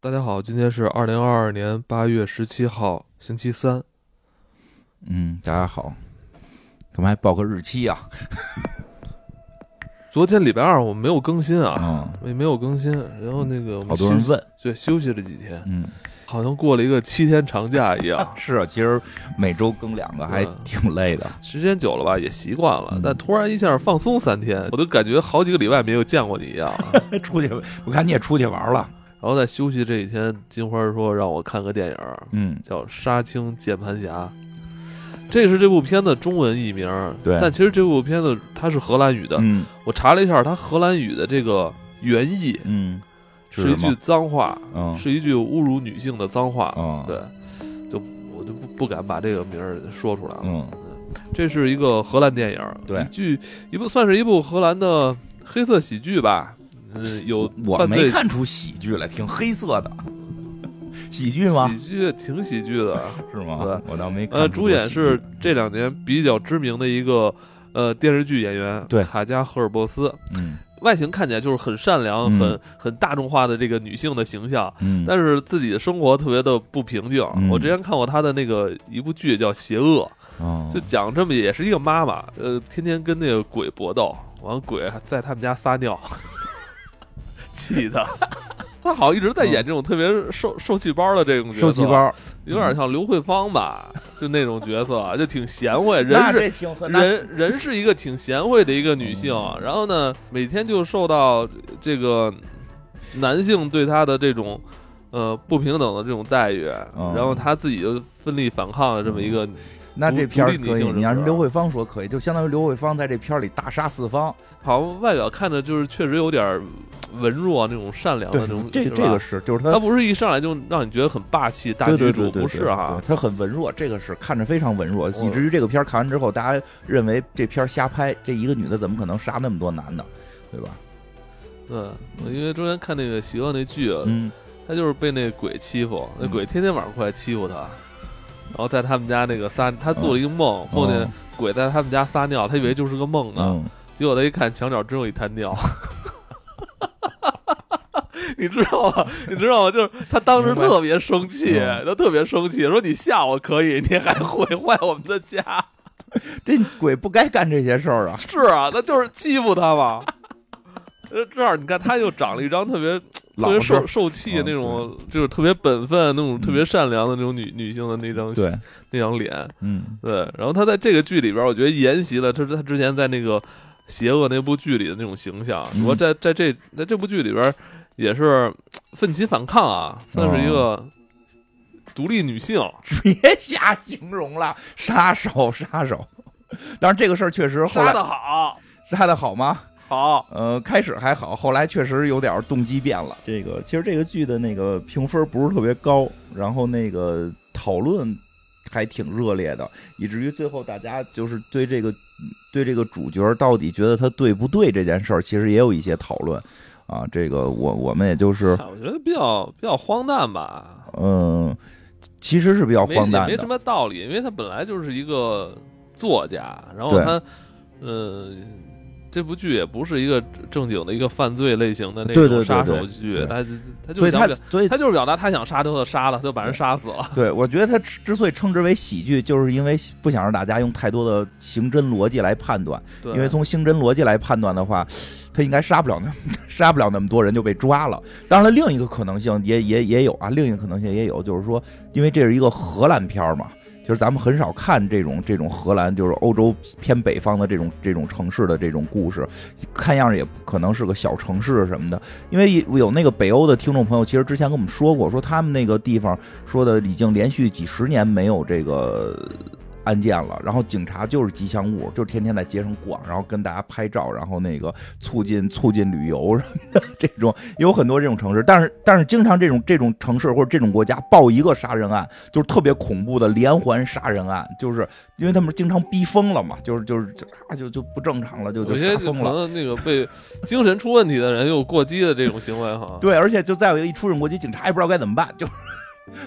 大家好，今天是二零二二年八月十七号，星期三。嗯，大家好，干嘛还报个日期呀、昨天礼拜二我们没有更新啊，嗯，没没有更新。然后那个我们休好多人问，对休息了几天，嗯，好像过了一个七天长假一样。是啊，其实每周更两个还嗯挺累的。时间久了吧，也习惯了嗯。但突然一下放松三天，我都感觉好几个礼拜没有见过你一样。出去，我看你也出去玩了。然后在休息这几天，金花说让我看个电影，嗯，叫《杀青键盘侠》，这是这部片的中文译名。对但其实这部片子它是荷兰语的。嗯我查了一下，它荷兰语的这个原意嗯，是一句脏话，嗯是一句侮辱女性的脏话。嗯，对，就我就不不敢把这个名儿说出来了。嗯这是一个荷兰电影，对一剧一部算是一部荷兰的黑色喜剧吧。嗯，有我没看出喜剧来，挺黑色的。喜剧吗？喜剧，挺喜剧的。是吗对？我倒没看。呃，主演是这两年比较知名的一个呃电视剧演员，对卡加赫尔伯斯。嗯外形看起来就是很善良、嗯很很大众化的这个女性的形象，嗯，但是自己的生活特别的不平静。嗯我之前看过她的那个一部剧叫《邪恶》，哦就讲这么也是一个妈妈，呃，天天跟那个鬼搏斗，完鬼还在他们家撒尿，气的。他好像一直在演这种特别受受气包的这种角色，受气，包，有点像刘慧芳吧，就那种角色，就挺贤惠，人是人人是一个挺贤惠的一个女性，嗯。然后呢，每天就受到这个男性对她的这种呃不平等的这种待遇，嗯。然后她自己就奋力反抗的这么一个，那这片儿女可以你让刘慧芳说可以，就相当于刘慧芳在这片儿里大杀四方。好像外表看着就是确实有点文弱那种善良的那种，，这这个是，就是他他不是一上来就让你觉得很霸气大女主，不是对哈对，他很文弱，这个是看着非常文弱，以至于这个片儿看完之后，大家认为这片儿瞎拍，这一个女的怎么可能杀那么多男的，对吧？对，我因为之前看那个邪恶那剧，嗯，他就是被那鬼欺负，那嗯鬼天天晚上过来欺负他，然后在他们家那个撒，他做了一个梦，梦见鬼在他们家撒尿，他以为就是个梦呢，嗯，结果他一看墙角真有一滩尿。你知道吗？你知道吗？就是他当时特别生气，嗯他特别生气，说你吓我可以，你还毁坏我们的家。这鬼不该干这些事儿啊。是啊，那就是欺负他嘛。呃，这样你看，他又长了一张特别特别受受气的那种，就是特别本分、那种特别善良的那种女女性的那张对，那张脸。嗯对，然后他在这个剧里边，我觉得沿袭了他他之前在那个《邪恶》那部剧里的那种形象。嗯我在在这在这部剧里边也是奋起反抗啊，算是一个独立女性。别瞎形容了，杀手杀手。当然，这个事儿确实后来杀的好，杀的好吗？好，呃，开始还好，后来确实有点动机变了。这个其实这个剧的那个评分不是特别高，然后那个讨论还挺热烈的，以至于最后大家就是对这个对这个主角到底觉得他对不对这件事儿，其实也有一些讨论啊。这个我我们也就是我觉得比较比较荒诞吧。嗯，其实是比较荒诞的也没什。么道理，因为他本来就是一个作家，然后他，呃，这部剧也不是一个正经的一个犯罪类型的那种杀对手剧，对他他就所以他是所以他就是表达他想杀就杀了，就把人杀死了。对，我觉得他之之所以称之为喜剧，就是因为不想让大家用太多的刑侦逻辑来判断，对，因为从刑侦逻辑来判断的话，他应该杀不了那 杀不了那么多人就被抓了。当然了，另一个可能性也也也有啊，另一个可能性也有，就是说，因为这是一个荷兰片儿嘛。就是咱们很少看这种这种荷兰，就是欧洲偏北方的这种这种城市的这种故事，看样也可能是个小城市什么的。因为有那个北欧的听众朋友，其实之前跟我们说过，说他们那个地方说的已经连续几十年没有这个案件了，然后警察就是吉祥物，就是天天在街上逛，然后跟大家拍照，然后那个促进促进旅游什么的这种，有很多这种城市，但是但是经常这种这种城市或者这种国家报一个杀人案，就是特别恐怖的连环杀人案，就是因为他们经常逼疯了嘛，就是就是就啊就就不正常了，就就疯了。能那个被精神出问题的人有过激的这种行为哈。对，而且就再有一出这种国籍，警察也不知道该怎么办，就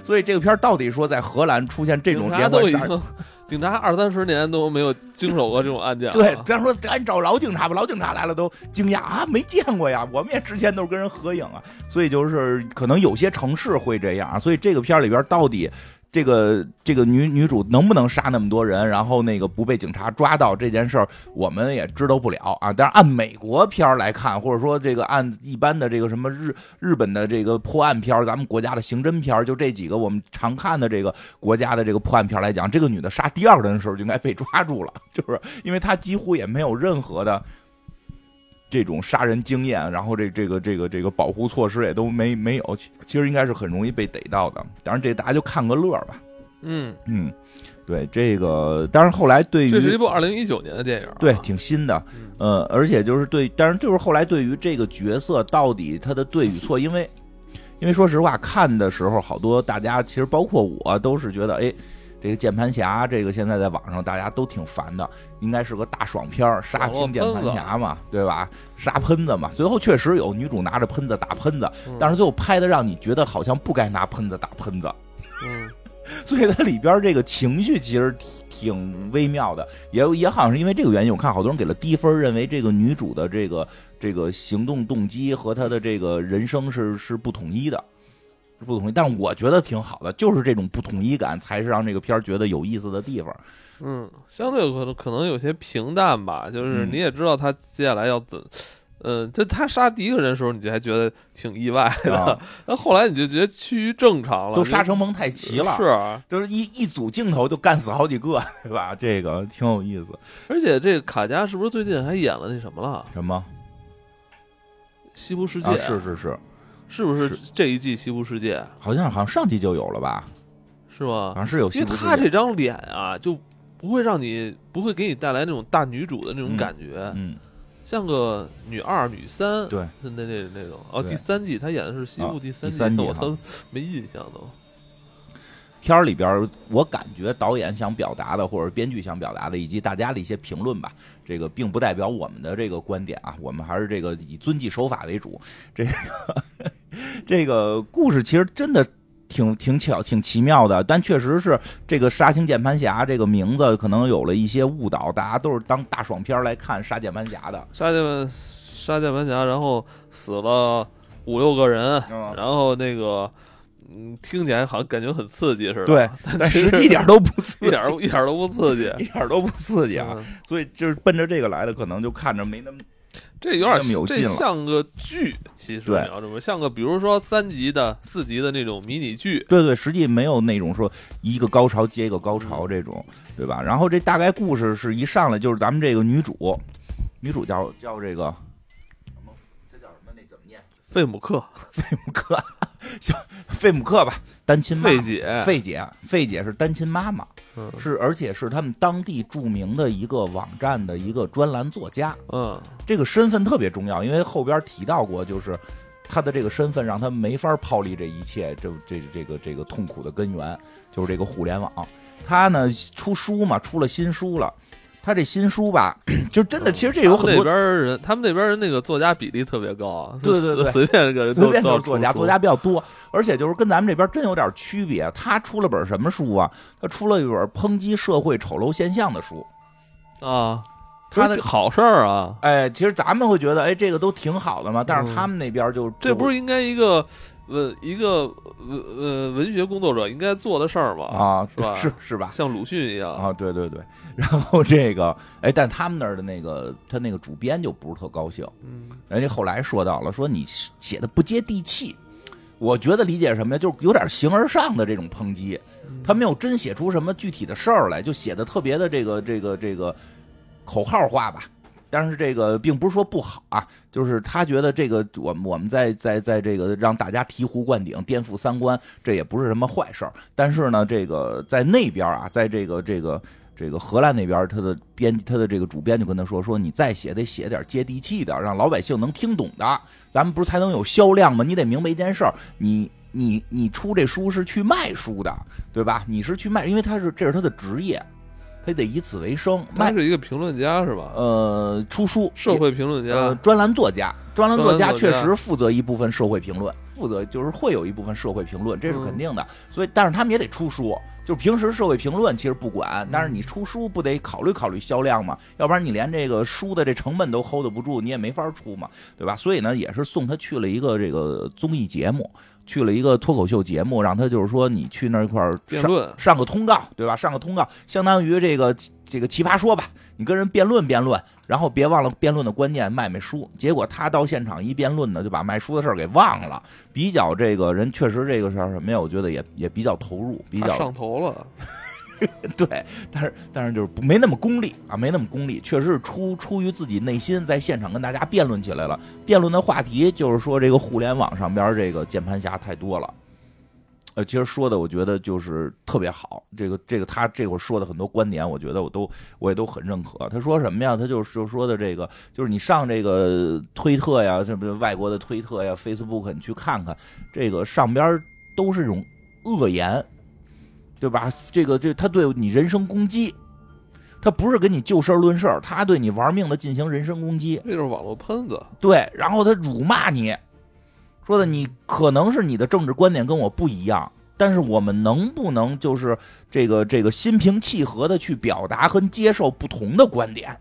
所以这个片儿到底说在荷兰出现这种连环杀人，警察二三十年都没有经手过这种案件。对，咱说赶紧找老警察吧，老警察来了都惊讶啊，没见过呀，我们也之前都是跟人合影啊，所以就是可能有些城市会这样，所以这个片儿里边到底。这个这个女女主能不能杀那么多人，然后那个不被警察抓到这件事儿，我们也知道不了啊。但是按美国片儿来看，或者说这个按一般的这个什么日日本的这个破案片儿，咱们国家的刑侦片儿，就这几个我们常看的这个国家的这个破案片儿来讲，这个女的杀第二个人的时候就应该被抓住了，就是因为她几乎也没有任何的。这种杀人经验，然后这这个这个这个保护措施也都没没有，其其实应该是很容易被逮到的。当然，这大家就看个乐吧。嗯嗯，对这个，当然后来对于这是一部二零一九年的电影，对，挺新的。呃，而且就是对，但是就是后来对于这个角色到底他的对与错，因为因为说实话，看的时候好多大家其实包括我都是觉得，哎。这个键盘侠，这个现在在网上大家都挺烦的，应该是个大爽片杀青键盘侠嘛，对吧？杀喷子嘛，最后确实有女主拿着喷子打喷子，但是最后拍的让你觉得好像不该拿喷子打喷子，嗯，所以它里边这个情绪其实挺微妙的，也也好像是因为这个原因，我看好多人给了低分，认为这个女主的这个这个行动动机和她的这个人生是是不统一的。不统一，但是我觉得挺好的，就是这种不统一感才是让这个片儿觉得有意思的地方。嗯，相对可能可能有些平淡吧，就是你也知道他接下来要怎，嗯，就他杀第一个人的时候，你就还觉得挺意外的，那后来你就觉得趋于正常了，都杀成蒙太奇了，是，就是一一组镜头就干死好几个，对吧？这个挺有意思。而且这个卡加是不是最近还演了那什么了？什么？西部世界？是是是。是不是这一季《西部世界》好像好像上季就有了吧？是吗？好像是有。因为他这张脸啊，就不会让你不会给你带来那种大女主的那种感觉，嗯，像个女二、女三，对，那那那种。哦，第三季他演的是《西部》第三季，我都没印象都。片儿里边，我感觉导演想表达的，或者编剧想表达的，以及大家的一些评论吧，这个并不代表我们的这个观点啊，我们还是这个以遵纪守法为主。这个这个故事其实真的挺挺巧、挺奇妙的，但确实是这个“杀青键盘侠”这个名字可能有了一些误导，大家都是当大爽片来看杀键盘侠的。杀键盘杀键盘侠，然后死了五六个人，然后那个。嗯，听起来好像感觉很刺激似的，对，但实际一点都不刺激，一点 一点都不刺激，一点都不刺激啊！所以就是奔着这个来的，可能就看着没那么，这有点有这像个剧，其实你要这么像个，比如说三集的、四集的那种迷你剧，对对，实际没有那种说一个高潮接一个高潮这种，对吧？然后这大概故事是一上来就是咱们这个女主，女主叫叫这个什么？这叫什么？那怎么念？费姆克，费姆克。行，费姆克吧，单亲费姐，费姐，费姐是单亲妈妈，是而且是他们当地著名的一个网站的一个专栏作家。嗯，这个身份特别重要，因为后边提到过，就是他的这个身份让他没法抛离这一切，这这这个这个痛苦的根源就是这个互联网。他呢出书嘛，出了新书了。他这新书吧，就真的，其实这有很多那边人，他们那边人那个作家比例特别高，对对对，随便个 人随便都是作家，作家比较多，而且就是跟咱们这边真有点区别。他出了本什么书啊？他出了一本抨击社会丑陋现象的书啊，他的好事儿啊。哎，其实咱们会觉得，哎，这个都挺好的嘛。但是他们那边就这不是应该一个文一个文呃文学工作者应该做的事儿吗？啊，是吧？是是吧？像鲁迅一样啊，对对对。然后这个，哎，但他们那儿的那个，他那个主编就不是特高兴。嗯，人家后来说到了，说你写的不接地气。我觉得理解什么呀？就是有点形而上的这种抨击，他没有真写出什么具体的事儿来，就写的特别的这个这个这个口号化吧。但是这个并不是说不好啊，就是他觉得这个我我们在在在这个让大家醍醐灌顶、颠覆三观，这也不是什么坏事儿。但是呢，这个在那边啊，在这个这个。这个荷兰那边，他的编，他的这个主编就跟他说：“说你再写得写点接地气的，让老百姓能听懂的，咱们不是才能有销量吗？你得明白一件事儿，你你你出这书是去卖书的，对吧？你是去卖，因为他是这是他的职业，他得以此为生。他是一个评论家是吧？呃，出书，社会评论家，专栏作家，专栏作家确实负责一部分社会评论。”负责，就是会有一部分社会评论，这是肯定的。所以，但是他们也得出书，就是平时社会评论其实不管，但是你出书不得考虑考虑销量嘛？要不然你连这个书的这成本都 hold 不住，你也没法出嘛，对吧？所以呢，也是送他去了一个这个综艺节目。去了一个脱口秀节目，让他就是说你去那块儿辩论，上个通告，对吧？上个通告，相当于这个这个奇葩说吧，你跟人辩论辩论，然后别忘了辩论的关键卖卖书。结果他到现场一辩论呢，就把卖书的事儿给忘了。比较这个人确实这个事儿什么呀？我觉得也也比较投入，比较上头了。对，但是但是就是没那么功利啊，没那么功利，确实是出出于自己内心，在现场跟大家辩论起来了。辩论的话题就是说，这个互联网上边这个键盘侠太多了。呃，其实说的我觉得就是特别好，这个这个他这会儿说的很多观点，我觉得我都我也都很认可。他说什么呀？他就是就说的这个，就是你上这个推特呀，什么外国的推特呀、Facebook，你去看看，这个上边都是这种恶言。对吧？这个这他对你人身攻击，他不是跟你就事论事他对你玩命的进行人身攻击，这就是网络喷子。对，然后他辱骂你，说的你可能是你的政治观点跟我不一样，但是我们能不能就是这个这个心平气和的去表达和接受不同的观点？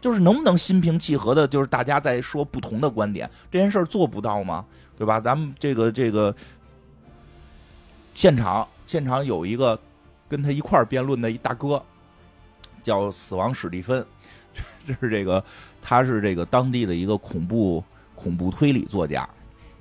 就是能不能心平气和的，就是大家在说不同的观点，这件事做不到吗？对吧？咱们这个这个现场。现场有一个跟他一块儿辩论的一大哥，叫死亡史蒂芬，这是这个他是这个当地的一个恐怖恐怖推理作家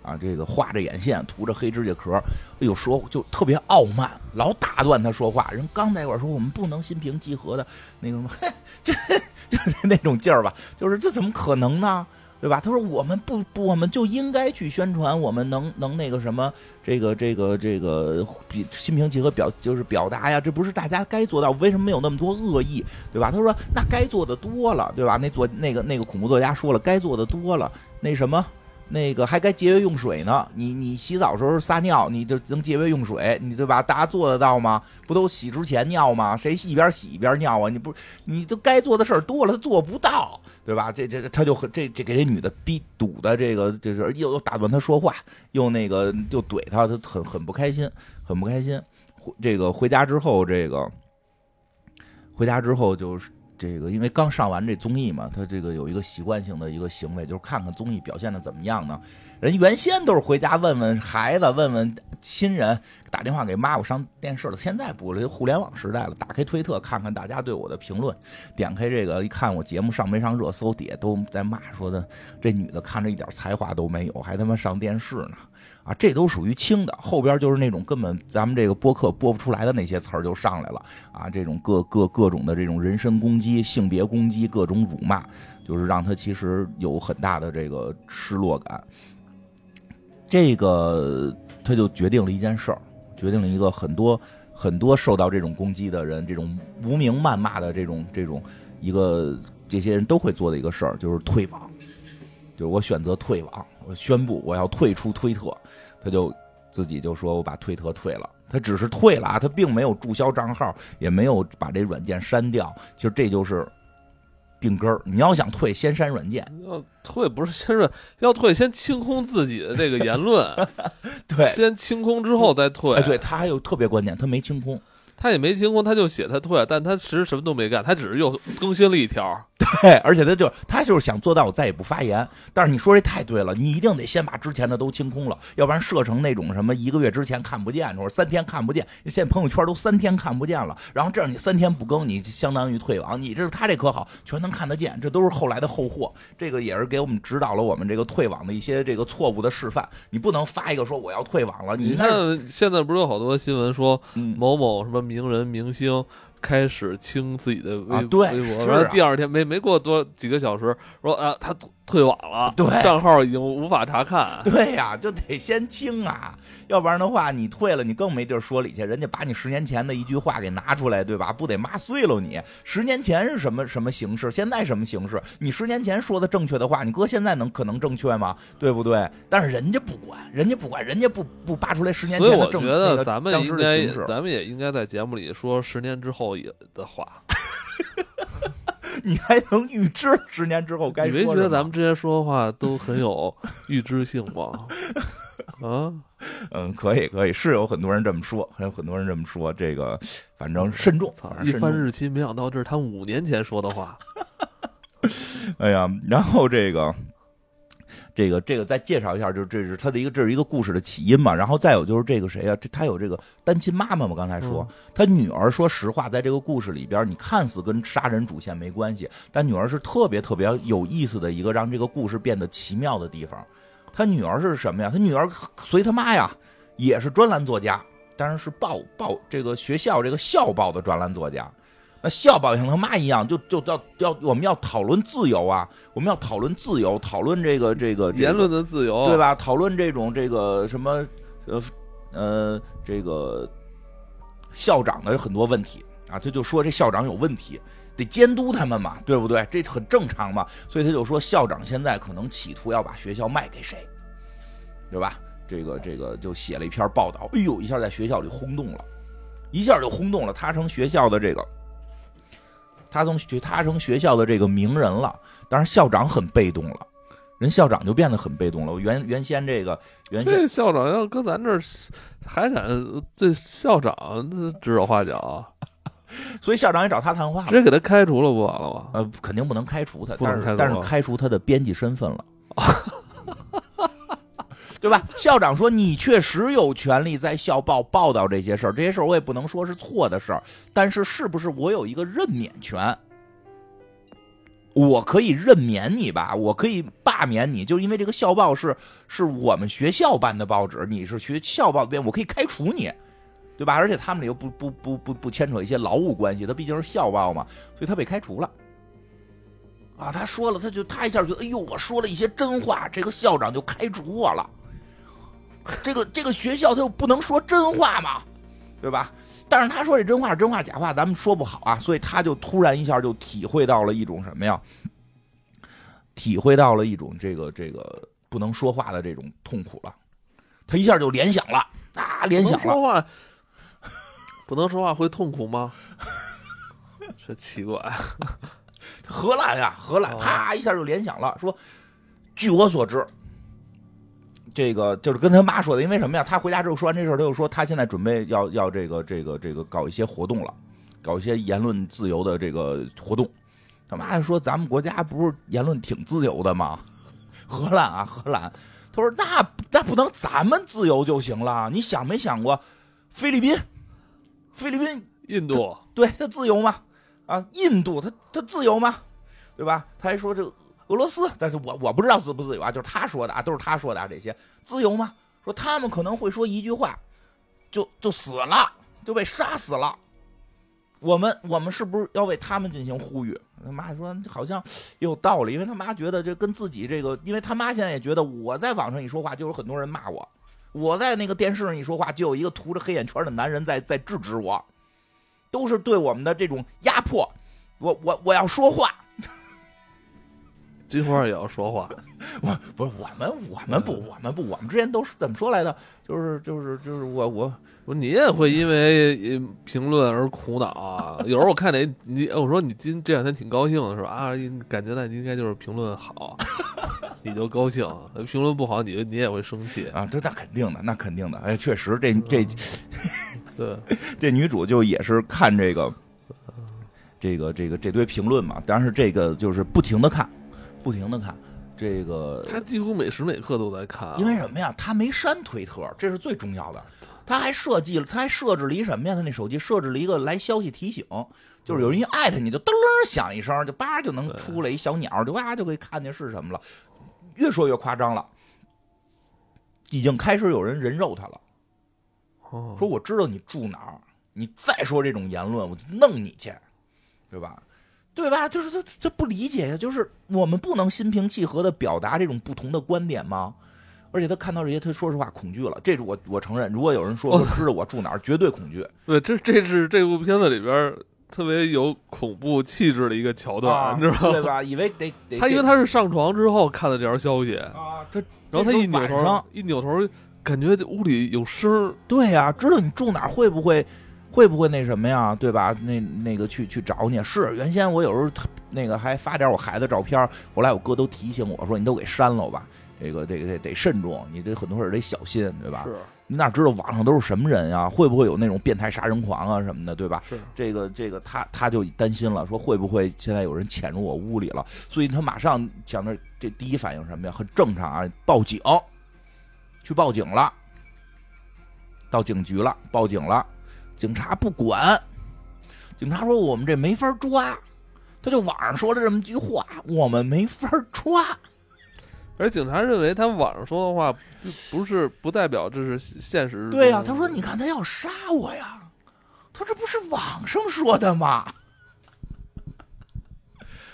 啊，这个画着眼线，涂着黑指甲壳，哎呦说就特别傲慢，老打断他说话。人刚在一块说我们不能心平气和的那个什么，就 就那种劲儿吧，就是这怎么可能呢？对吧？他说：“我们不不，我们就应该去宣传，我们能能那个什么，这个这个这个比心平气和表就是表达呀，这不是大家该做到？为什么没有那么多恶意？对吧？”他说：“那该做的多了，对吧？那作那个那个恐怖作家说了，该做的多了，那什么。”那个还该节约用水呢，你你洗澡时候撒尿，你就能节约用水，你对吧？大家做得到吗？不都洗之前尿吗？谁一边洗一边尿啊？你不，你都该做的事儿多了，他做不到，对吧？这这他就很这这给这女的逼堵的，这个就是又又打断他说话，又那个又怼他，他很很不开心，很不开心。回这个回家之后，这个回家之后就是。这个因为刚上完这综艺嘛，他这个有一个习惯性的一个行为，就是看看综艺表现的怎么样呢？人原先都是回家问问孩子，问问亲人，打电话给妈，我上电视了。现在不了，互联网时代了，打开推特看看大家对我的评论，点开这个一看我节目上没上热搜，底下都在骂，说的这女的看着一点才华都没有，还他妈上电视呢。啊，这都属于轻的，后边就是那种根本咱们这个播客播不出来的那些词儿就上来了啊，这种各各各种的这种人身攻击、性别攻击、各种辱骂，就是让他其实有很大的这个失落感。这个他就决定了一件事儿，决定了一个很多很多受到这种攻击的人、这种无名谩骂的这种这种一个这些人都会做的一个事儿，就是退网，就是我选择退网。我宣布我要退出推特，他就自己就说我把推特退了，他只是退了啊，他并没有注销账号，也没有把这软件删掉。其实这就是病根儿。你要想退，先删软件。要退不是先软，要退先清空自己的这个言论。对，先清空之后再退。哎，对他还有特别关键，他没清空。他也没清空，他就写他退，但他其实什么都没干，他只是又更新了一条。对，而且他就他就是想做到我再也不发言。但是你说这太对了，你一定得先把之前的都清空了，要不然设成那种什么一个月之前看不见，或者三天看不见。现在朋友圈都三天看不见了，然后这样你三天不更，你相当于退网。你这是他这可好，全能看得见，这都是后来的后货。这个也是给我们指导了我们这个退网的一些这个错误的示范。你不能发一个说我要退网了。你看现在不是有好多新闻说某某什么名人明星。开始清自己的微微博，然后第二天没没过多几个小时，说啊他。退网了，对，账号已经无法查看。对呀，就得先清啊，要不然的话，你退了，你更没地儿说理去。人家把你十年前的一句话给拿出来，对吧？不得骂碎了你？十年前是什么什么形式？现在什么形式？你十年前说的正确的话，你搁现在能可能正确吗？对不对？但是人家不管，人家不管，人家不不扒出来十年前的正觉得咱们应该，咱们也应该在节目里说十年之后也的话。你还能预知十年之后该说？你没觉得咱们之前说的话都很有预知性吗？啊，嗯，可以可以，是有很多人这么说，还有很多人这么说，这个反正慎重，反正一慎重。翻日期，没想到这是他五年前说的话。哎呀，然后这个。这个这个再介绍一下，就是这是他的一个这是一个故事的起因嘛，然后再有就是这个谁啊，这他有这个单亲妈妈嘛，刚才说他女儿，说实话，在这个故事里边，你看似跟杀人主线没关系，但女儿是特别特别有意思的一个让这个故事变得奇妙的地方。他女儿是什么呀？他女儿随他妈呀，也是专栏作家，当然是报报这个学校这个校报的专栏作家。那校报像他妈一样，就就要要我们要讨论自由啊，我们要讨论自由，讨论这个这个言论的自由，对吧？讨论这种这个什么呃呃这个校长的很多问题啊，他就说这校长有问题，得监督他们嘛，对不对？这很正常嘛，所以他就说校长现在可能企图要把学校卖给谁，对吧？这个这个就写了一篇报道，哎呦，一下在学校里轰动了，一下就轰动了，他成学校的这个。他从学他成学校的这个名人了，当然校长很被动了，人校长就变得很被动了。原原先这个原先这校长要搁咱这儿还敢对校长指手画脚，所以校长也找他谈话了，直接给他开除了不完了吗？呃，肯定不能开除他，但是但是开除他的编辑身份了。对吧？校长说：“你确实有权利在校报报道这些事儿，这些事儿我也不能说是错的事儿，但是是不是我有一个任免权？我可以任免你吧？我可以罢免你，就因为这个校报是是我们学校办的报纸，你是学校报的编，我可以开除你，对吧？而且他们里又不不不不不牵扯一些劳务关系，他毕竟是校报嘛，所以他被开除了。啊，他说了，他就他一下觉得，哎呦，我说了一些真话，这个校长就开除我了。”这个这个学校他又不能说真话嘛，对吧？但是他说这真话是真话假话，咱们说不好啊。所以他就突然一下就体会到了一种什么呀？体会到了一种这个这个不能说话的这种痛苦了。他一下就联想了啊，联想了。说话不能说话会痛苦吗？这奇怪。荷兰呀，荷兰，啪一下就联想了，说，据我所知。这个就是跟他妈说的，因为什么呀？他回家之后说完这事儿，他又说他现在准备要要这个这个这个搞一些活动了，搞一些言论自由的这个活动。他妈说咱们国家不是言论挺自由的吗？荷兰啊，荷兰。他说那那不能咱们自由就行了？你想没想过菲律宾？菲律宾、印度，对他自由吗？啊，印度他他自由吗？对吧？他还说这。俄罗斯，但是我我不知道自不自由啊，就是他说的啊，都是他说的啊，这些自由吗？说他们可能会说一句话，就就死了，就被杀死了。我们我们是不是要为他们进行呼吁？他妈说好像有道理，因为他妈觉得这跟自己这个，因为他妈现在也觉得我在网上一说话就有很多人骂我，我在那个电视上一说话就有一个涂着黑眼圈的男人在在制止我，都是对我们的这种压迫。我我我要说话。金花也要说话，我不是我们，我们不，我们不，我们之前都是怎么说来的？就是就是就是我我我你也会因为评论而苦恼啊？有时候我看哪你我说你今这两天挺高兴的是吧？啊，感觉那应该就是评论好，你就高兴；评论不好，你你也会生气啊？这那肯定的，那肯定的。哎，确实这这 对这女主就也是看这个这个这个这堆评论嘛，但是这个就是不停的看。不停的看这个，他几乎每时每刻都在看。因为什么呀？他没删推特，这是最重要的。他还设计了，他还设置了一什么呀？他那手机设置了一个来消息提醒，就是有人一艾特你就噔响一声，就叭就能出来一小鸟，就哇就可以看见是什么了。越说越夸张了，已经开始有人人肉他了。说我知道你住哪儿，你再说这种言论，我就弄你去，对吧？对吧？就是他他不理解呀，就是我们不能心平气和的表达这种不同的观点吗？而且他看到这些，他说实话恐惧了。这是我我承认，如果有人说我知道我住哪儿，绝对恐惧。对，这这是这部片子里边特别有恐怖气质的一个桥段，你知道吗？对吧？以为得得 他，因为他是上床之后看的这条消息啊，他然后他一扭头，一扭头感觉屋里有声对呀，知道你住哪儿会不会？会不会那什么呀？对吧？那那个去去找你是原先我有时候那个还发点我孩子照片，后来我哥都提醒我说你都给删了吧，这个这个得得慎重，你这很多事儿得小心，对吧？是你哪知道网上都是什么人呀？会不会有那种变态杀人狂啊什么的，对吧？是，这个这个他他就担心了，说会不会现在有人潜入我屋里了？所以他马上想着这第一反应什么呀？很正常啊，报警，去报警了，到警局了，报警了，警察不管，警察说我们这没法抓，他就网上说了这么句话，我们没法抓。而警察认为他网上说的话不不是不代表这是现实。对呀、他说你看他要杀我呀，他说这不是网上说的吗？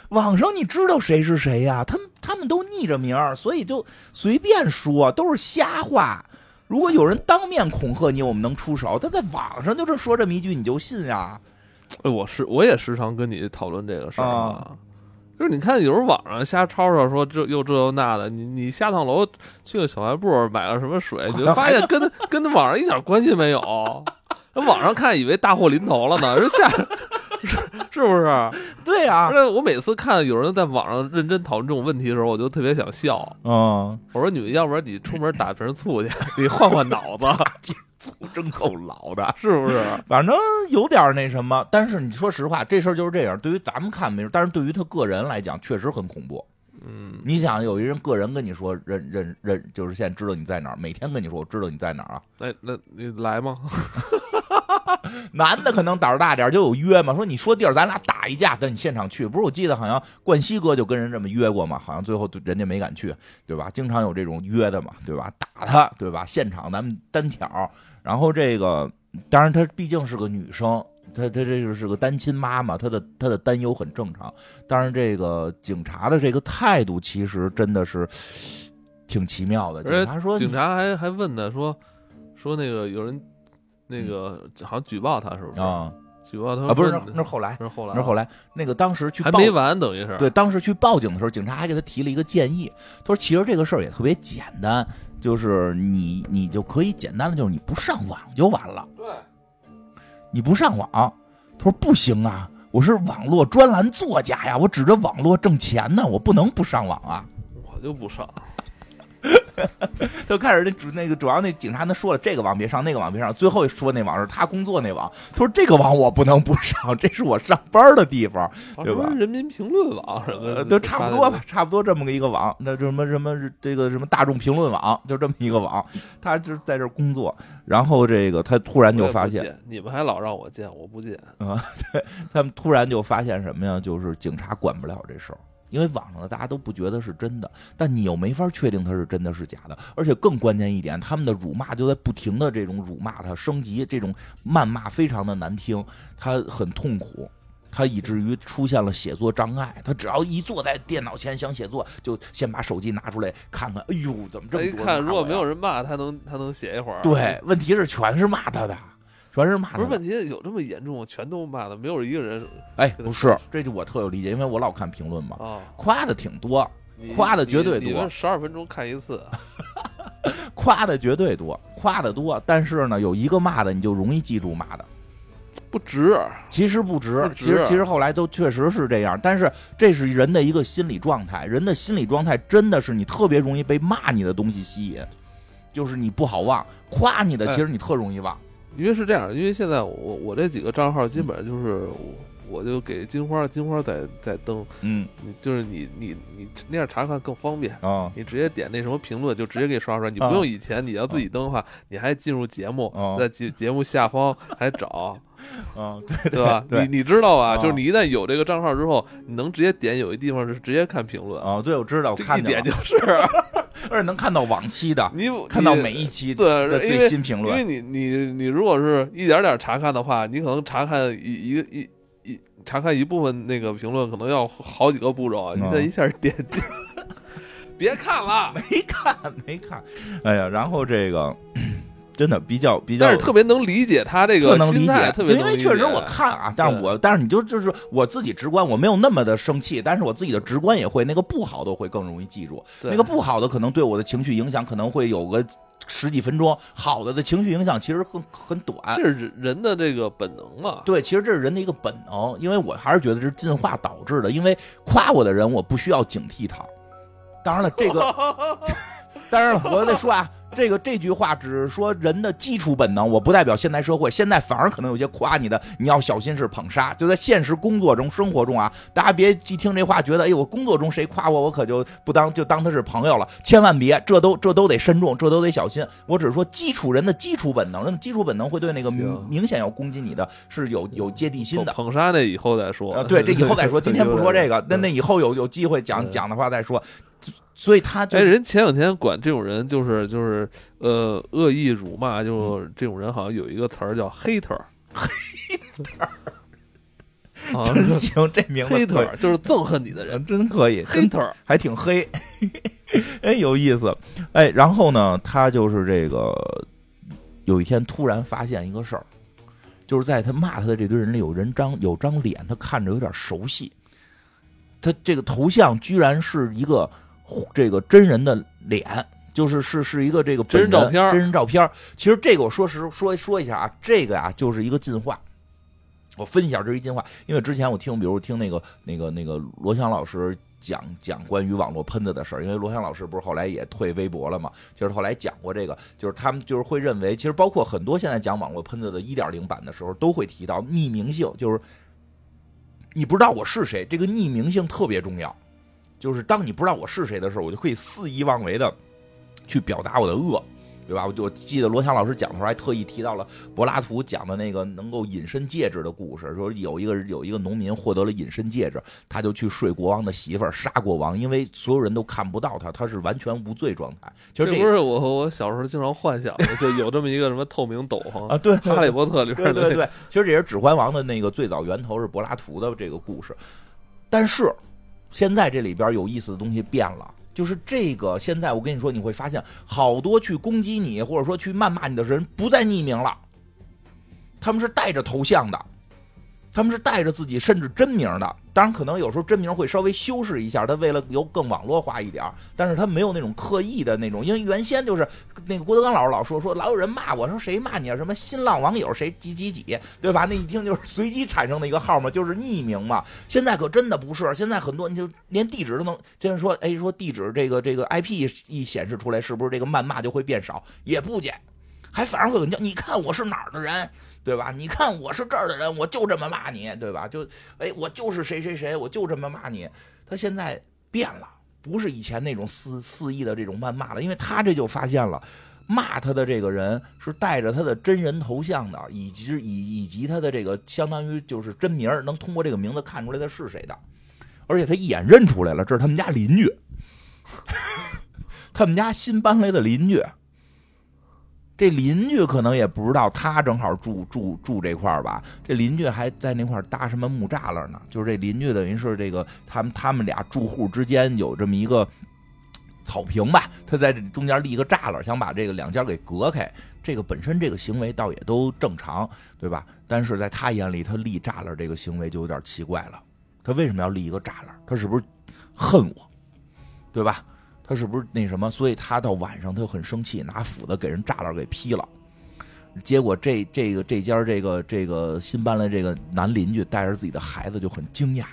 网上你知道谁是谁呀？他们他们都逆着名儿，所以就随便说，都是瞎话。如果有人当面恐吓你，我们能出手；他在网上就是说这么一句，你就信呀？哎，我是我也时常跟你讨论这个事儿啊就是你看，有时候网上瞎吵吵说这又这又那的，你你下趟楼去个小卖部买个什么水，你 就发现跟跟网上一点关系没有。那网上看以为大祸临头了呢，人下是 是不是？对呀、而且我每次看有人在网上认真讨论这种问题的时候，我就特别想笑。嗯，我说你们要不然你出门打瓶醋去，你换换脑子，醋真够老的。是不是？反正有点那什么，但是你说实话，这事儿就是这样。对于咱们看没事，但是对于他个人来讲，确实很恐怖。嗯，你想，有一人个人跟你说认认认，就是现在知道你在哪儿，每天跟你说我知道你在哪儿啊。那那你来吗？男的可能胆儿大点，就有约嘛，说你说地儿，咱俩打一架，等你现场去。不是，我记得好像冠希哥就跟人这么约过嘛，好像最后人家没敢去，对吧？经常有这种约的嘛，对吧？打他，对吧？现场咱们单挑，然后这个，当然她毕竟是个女生。她她这就是个单亲妈妈，她的她的担忧很正常。当然，这个警察的这个态度其实真的是挺奇妙的。警察说：“警察还还问呢，说说那个有人那个好像举报他，是不是？啊举报他啊，不是，那是后来，那是后来，那是后来，那个当时去报还没完，等于是对，当时去报警的时候，警察还给他提了一个建议，他说其实这个事儿也特别简单，就是你你就可以简单的就是你不上网就完了，对，你不上网，他说不行啊，我是网络专栏作家呀，我指着网络挣钱呢，我不能不上网啊。我就不上。他开始那主那个主要那警察那说了这个网别上，那个网别上，最后说那网是他工作那网，他说这个网我不能不上，这是我上班的地方。对吧人民评论网什么都差不多吧，差不多这么个一个网，那什么什么这个什么大众评论网，就这么一个网，他就是在这工作，然后这个他突然就发现，你们还老让我见，我不见。他们突然就发现什么呀？就是警察管不了这事儿。因为网上的大家都不觉得是真的，但你又没法确定它是真的是假的，而且更关键一点，他们的辱骂就在不停的这种辱骂他，升级这种谩骂非常的难听，他很痛苦，他以至于出现了写作障碍。他只要一坐在电脑前想写作，就先把手机拿出来看看，哎呦，怎么这么多一看，如果没有人骂，他能他能写一会儿。，对，问题是全是骂他的，全是骂他的。不是问题有这么严重吗？全都骂的，没有一个人哎，不是，这就我特有理解，因为我老看评论嘛，啊，夸的挺多，夸的绝对多十二分钟看一次，夸的绝对多，夸的多，但是呢，有一个骂的你就容易记住骂的，不值。其实不值，不值其实其实后来都确实是这样，但是这是人的一个心理状态，人的心理状态真的是你特别容易被骂你的东西吸引，就是你不好忘，夸你的哎其实你特容易忘，因为是这样，因为现在我我这几个账号基本上就是我我就给金花金花在在登，嗯就是你你你那样查看更方便。啊你直接点那什么评论，就直接给你刷出来。你啊不用以前你要自己登的话，你还进入节目哦，在节节目下方还找，啊，对对吧？对你你知道吧？啊就是你一旦有这个账号之后，你能直接点有一地方是直接看评论，啊，对，我知道，我这一点就是 而且能看到往期的，你看到每一期对的最新评论因为论，你你你如果是一点点查看的话，你可能查看一一个一一查看一部分那个评论，可能要好几个步骤啊。你嗯这一下点击，别看了。没看没看，哎呀，然后这个真的比较比较，但是特别能理解他这个特能理解，特别因为确实我看啊，但是我但是你就就是我自己直观，我没有那么的生气，但是我自己的直观也会那个不好的会更容易记住，对那个不好的可能对我的情绪影响可能会有个十几分钟，好的的情绪影响其实很很短。这是人人的这个本能嘛。对，其实这是人的一个本能，因为我还是觉得这是进化导致的。因为夸我的人，我不需要警惕他。当然了，这个 当然了，我得说啊，这个这句话只是说人的基础本能，我不代表现代社会。现在反而可能有些夸你的，你要小心是捧杀。就在现实工作中、生活中啊，大家别一听这话觉得，哎呦，我工作中谁夸我，我可就不当就当他是朋友了。千万别，这都这都得慎重，这都得小心。我只是说基础人的基础本能，人的基础本能会对那个明显要攻击你的是有有芥蒂心的。捧杀那以后再说啊，对，这以后再说，今天不说这个，那那以后有有机会讲讲的话再说。所以他哎，人前两天管这种人就是就是呃恶意辱骂，就这种人好像有一个词儿叫 hater，hater，真行，这名字 hater 就是憎恨你的人，真可以，hater 还挺黑，哎，有意思，哎，然后呢，他就是这个有一天突然发现一个事儿，就是在他骂他的这堆人里，有人张有张脸，他看着有点熟悉，他这个头像居然是一个。这个真人的脸，就是是是一个这个真人照片，真人照片。其实这个我说实说说一下啊，这个呀就是一个进化。我分析一下，这是一进化。因为之前我听，比如听那个那个那个罗翔老师讲讲关于网络喷子的事儿。因为罗翔老师不是后来也退微博了嘛，就是后来讲过这个，就是他们就是会认为，其实包括很多现在讲网络喷子的一点零版的时候，都会提到匿名性，就是你不知道我是谁，这个匿名性特别重要。就是当你不知道我是谁的时候，我就可以肆意妄为的去表达我的恶，对吧？我就记得罗翔老师讲的时候还特意提到了柏拉图讲的那个能够隐身戒指的故事，说有一个有一个农民获得了隐身戒指，他就去睡国王的媳妇儿，杀国王，因为所有人都看不到他，他是完全无罪状态。其实这不是我我小时候经常幻想的，就有这么一个什么透明斗 篷啊？对，哈利波特里边对对对，其实这也是指环王的那个最早源头是柏拉图的这个故事，但是。现在这里边有意思的东西变了，就是这个。现在我跟你说，你会发现好多去攻击你或者说去谩骂你的人不再匿名了，他们是带着头像的。他们是带着自己甚至真名的，当然可能有时候真名会稍微修饰一下，他为了有更网络化一点但是他没有那种刻意的那种，因为原先就是那个郭德纲老师老说说老有人骂我说谁骂你啊？什么新浪网友谁几几几，对吧？那一听就是随机产生的一个号嘛，就是匿名嘛。现在可真的不是，现在很多你就连地址都能，就是说，哎，说地址这个这个 IP 一显示出来，是不是这个谩骂就会变少？也不见，还反而会有你看我是哪儿的人。对吧？你看我是这儿的人，我就这么骂你，对吧？就，哎，我就是谁谁谁，我就这么骂你。他现在变了，不是以前那种肆肆意的这种谩骂了，因为他这就发现了，骂他的这个人是带着他的真人头像的，以及以以及他的这个相当于就是真名，能通过这个名字看出来他是谁的，而且他一眼认出来了，这是他们家邻居，他们家新搬来的邻居。这邻居可能也不知道他正好住住住这块儿吧？这邻居还在那块搭什么木栅栏呢？就是这邻居等于是这个他们他们俩住户之间有这么一个草坪吧？他在这中间立一个栅栏，想把这个两家给隔开。这个本身这个行为倒也都正常，对吧？但是在他眼里，他立栅栏这个行为就有点奇怪了。他为什么要立一个栅栏？他是不是恨我？对吧？他是不是那什么？所以他到晚上他就很生气，拿斧子给人栅栏给劈了。结果这这个这家这个这个新搬来这个男邻居带着自己的孩子就很惊讶。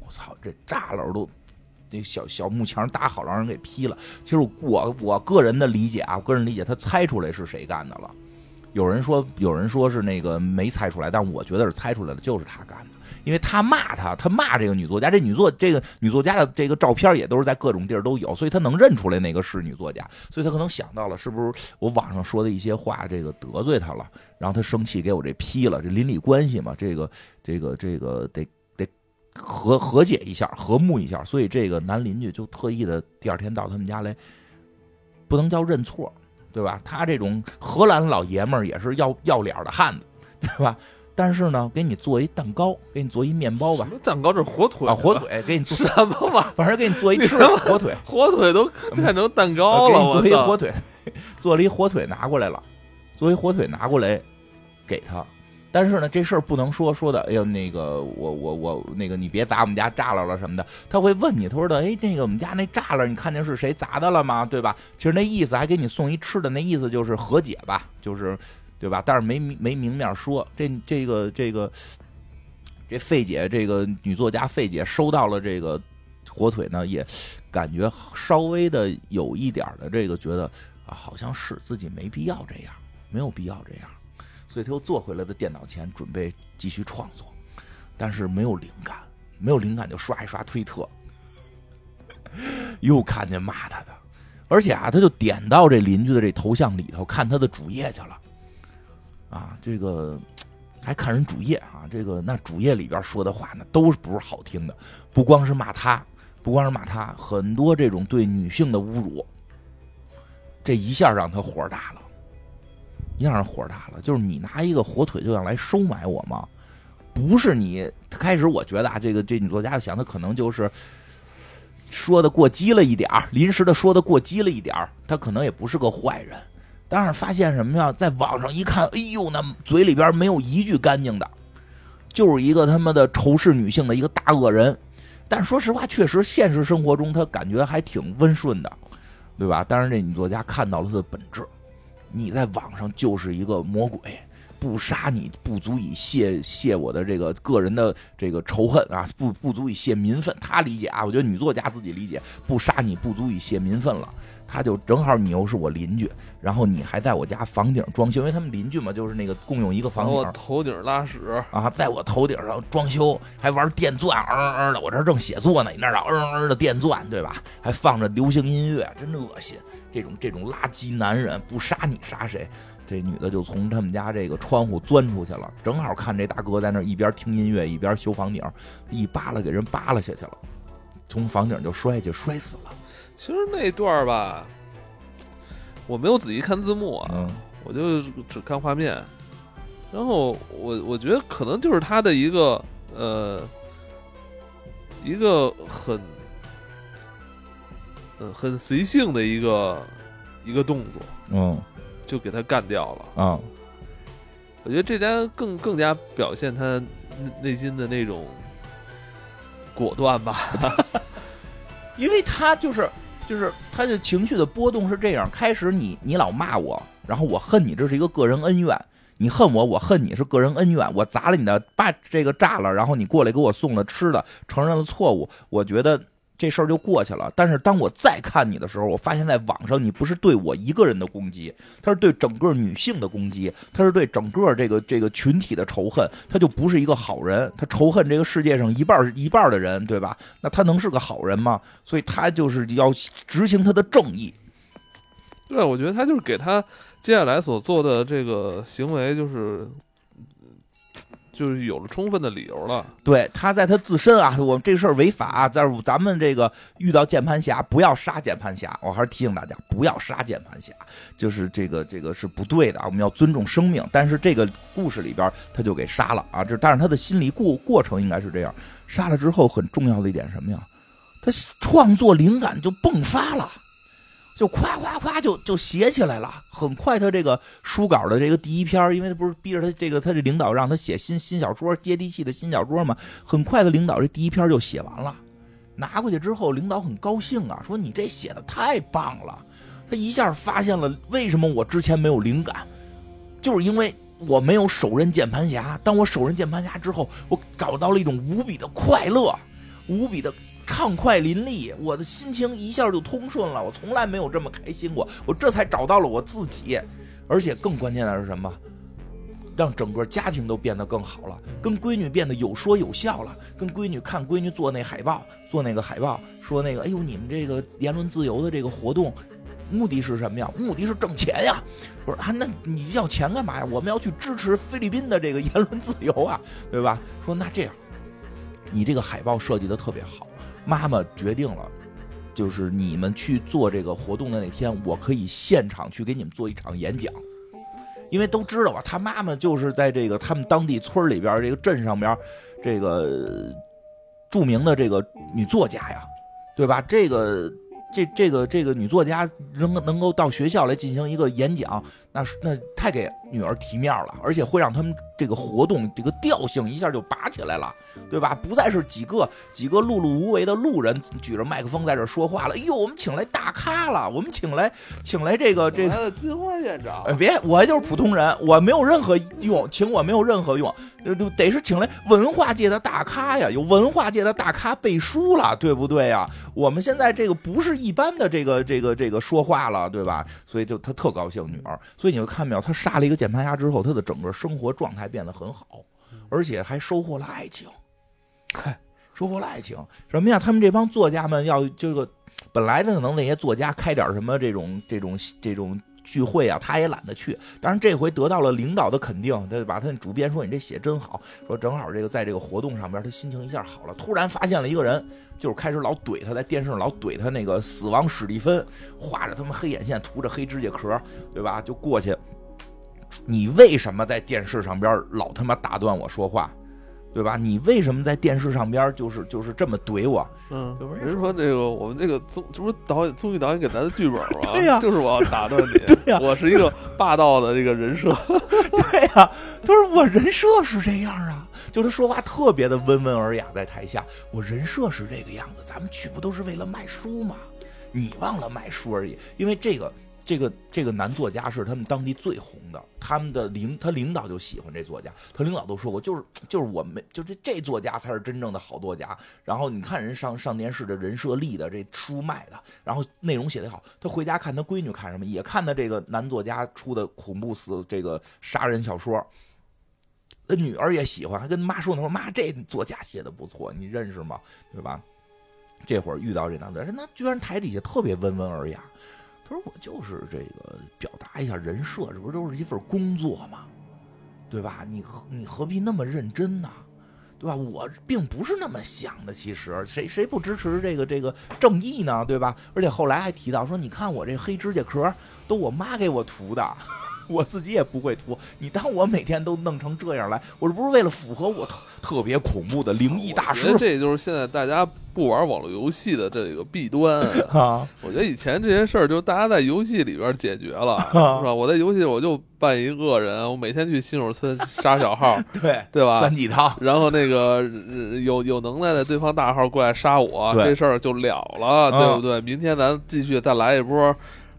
我操，这栅栏都那小小木墙搭好，让人给劈了。其实我我个人的理解啊，我个人理解，他猜出来是谁干的了。有人说有人说是那个没猜出来，但我觉得是猜出来了，就是他干的。因为他骂他，他骂这个女作家，这女作这个女作家的这个照片也都是在各种地儿都有，所以他能认出来哪个是女作家，所以他可能想到了是不是我网上说的一些话，这个得罪他了，然后他生气给我这批了，这邻里关系嘛，这个这个这个得得和和解一下，和睦一下，所以这个男邻居就特意的第二天到他们家来，不能叫认错，对吧？他这种荷兰老爷们儿也是要要脸的汉子，对吧？但是呢，给你做一蛋糕，给你做一面包吧。蛋糕这是火腿啊，火腿给你什么吧？反正给你做一吃 的火腿，火腿都变成蛋糕了。给你做一火腿，做了一火腿拿过来了，做一火腿拿过来给他。但是呢，这事儿不能说说的。哎呦，那个我我我那个你别砸我们家栅栏了什么的。他会问你，他说的，哎，那个我们家那栅栏你看见是谁砸的了吗？对吧？其实那意思还给你送一吃的，那意思就是和解吧，就是。对吧？但是没没明面说，这这个这个这费姐这个女作家费姐收到了这个火腿呢，也感觉稍微的有一点的这个觉得啊，好像是自己没必要这样，没有必要这样，所以他又坐回来的电脑前，准备继续创作，但是没有灵感，没有灵感就刷一刷推特，又看见骂他的，而且啊，他就点到这邻居的这头像里头看他的主页去了，啊，这个。还看人主页啊，这个那主页里边说的话呢，都不是好听的，不光是骂他，不光是骂他，很多这种对女性的侮辱，这一下让他火大了，一下让火大了。就是你拿一个火腿就想来收买我吗？不是你开始我觉得啊，这个这女作家想的可能就是说的过激了一点临时的说的过激了一点他可能也不是个坏人。但是发现什么呀？在网上一看，哎呦，那嘴里边没有一句干净的，就是一个他妈的仇视女性的一个大恶人。但说实话，确实现实生活中他感觉还挺温顺的，对吧？当然，这女作家看到了他的本质，你在网上就是一个魔鬼。不杀你不足以泄泄我的这个个人的这个仇恨啊，不不足以泄民愤。他理解啊，我觉得女作家自己理解，不杀你不足以泄民愤了。他就正好你又是我邻居，然后你还在我家房顶装修，因为他们邻居嘛，就是那个共用一个房顶。我头顶拉屎啊，在我头顶上装修，还玩电钻，嗯嗯的。我这正写作呢，你那儿嗯嗯的电钻，对吧？还放着流行音乐，真恶心。这种这种垃圾男人，不杀你杀谁？这女的就从他们家这个窗户钻出去了，正好看这大哥在那一边听音乐一边修房顶，一扒拉给人扒拉下去了，从房顶就摔下去摔死了。其实那段吧，我没有仔细看字幕啊，我就只看画面，然后我我觉得可能就是他的一个呃一个很嗯很随性的一个一个动作，嗯。就给他干掉了啊！我觉得这家更更加表现他内心的那种果断吧，因为他就是就是他的情绪的波动是这样：开始你你老骂我，然后我恨你，这是一个个人恩怨；你恨我，我恨你是个人恩怨。我砸了你的把这个炸了，然后你过来给我送了吃的，承认了错误。我觉得。这事儿就过去了。但是当我再看你的时候，我发现在网上你不是对我一个人的攻击，他是对整个女性的攻击，他是对整个这个这个群体的仇恨，他就不是一个好人，他仇恨这个世界上一半一半的人，对吧？那他能是个好人吗？所以他就是要执行他的正义。对，我觉得他就是给他接下来所做的这个行为就是。就是有了充分的理由了。对，他在他自身啊，我这事儿违法，啊在咱们这个遇到键盘侠，不要杀键盘侠。我还是提醒大家，不要杀键盘侠，就是这个这个是不对的啊。我们要尊重生命。但是这个故事里边，他就给杀了啊。这但是他的心理过过程应该是这样：杀了之后，很重要的一点什么呀？他创作灵感就迸发了。就夸夸夸就就写起来了，很快他这个书稿的这个第一篇，因为他不是逼着他这个他这领导让他写新新小说，接地气的新小说嘛，很快的领导这第一篇就写完了，拿过去之后，领导很高兴啊，说你这写的太棒了，他一下发现了为什么我之前没有灵感，就是因为我没有手刃键盘侠，当我手刃键盘侠之后，我搞到了一种无比的快乐，无比的。畅快淋漓，我的心情一下就通顺了。我从来没有这么开心过，我这才找到了我自己。而且更关键的是什么？让整个家庭都变得更好了，跟闺女变得有说有笑了。跟闺女看闺女做那海报，做那个海报，说那个，哎呦，你们这个言论自由的这个活动，目的是什么呀？目的是挣钱呀。我说啊，那你要钱干嘛呀？我们要去支持菲律宾的这个言论自由啊，对吧？说那这样，你这个海报设计的特别好。妈妈决定了，就是你们去做这个活动的那天，我可以现场去给你们做一场演讲，因为都知道啊，他妈妈就是在这个他们当地村里边这个镇上边这个著名的这个女作家呀，对吧？这个这这个这个女作家能能够到学校来进行一个演讲，那那太给女儿提面了，而且会让他们这个活动这个调性一下就拔起来了，对吧？不再是几个几个碌碌无为的路人举着麦克风在这说话了。哎呦，我们请来大咖了，我们请来请来这个这个金花院长。哎，别，我就是普通人，我没有任何用，请我没有任何用，得是请来文化界的大咖呀，有文化界的大咖背书了，对不对呀？我们现在这个不是一般的这个这个这个说话了，对吧？所以就他特高兴，女儿。所以你就看没有，他杀了一个键盘侠之后，他的整个生活状态变得很好，而且还收获了爱情。嗨，收获了爱情什么呀？他们这帮作家们要这个，本来可能那些作家开点什么这种这种这种聚会啊，他也懒得去。但是这回得到了领导的肯定，对吧？他主编说你这写真好，说正好这个在这个活动上边，他心情一下好了。突然发现了一个人。就是开始老怼他，在电视上老怼他那个死亡史蒂芬，画着他们黑眼线，涂着黑指甲壳，对吧？就过去，你为什么在电视上边老他妈打断我说话，对吧？你为什么在电视上边就是就是这么怼我？嗯，人说这个我们这个综这不是导演综艺导演给咱的剧本吗？对呀，就是我要打断你。对呀，我是一个霸道的这个人设。对呀，就是我人设是这样啊。就是说话特别的温文尔雅，在台下，我人设是这个样子。咱们去不都是为了卖书吗？你忘了卖书而已。因为这个这个这个男作家是他们当地最红的，他们的领他领导就喜欢这作家，他领导都说过，就是就是我们就是这作家才是真正的好作家。然后你看人上上电视的人设立的这书卖的，然后内容写得好，他回家看他闺女看什么，也看的这个男作家出的恐怖死这个杀人小说。那女儿也喜欢，还跟妈说呢，说妈这作家写的不错，你认识吗？对吧？这会儿遇到这男的，那居然台底下特别温文尔雅。他说我就是这个表达一下人设，这不都是一份工作吗？对吧？你何你何必那么认真呢？对吧？我并不是那么想的，其实谁谁不支持这个这个正义呢？对吧？而且后来还提到说，你看我这黑指甲壳都我妈给我涂的。我自己也不会涂，你当我每天都弄成这样来，我这不是为了符合我特特别恐怖的灵异大师？这就是现在大家不玩网络游戏的这个弊端啊！我觉得以前这些事儿就大家在游戏里边解决了，是吧？我在游戏我就扮一恶人，我每天去新手村杀小号，对对吧？三几套，然后那个有有能耐的对方大号过来杀我，这事儿就了了，对不对？明天咱继续再来一波。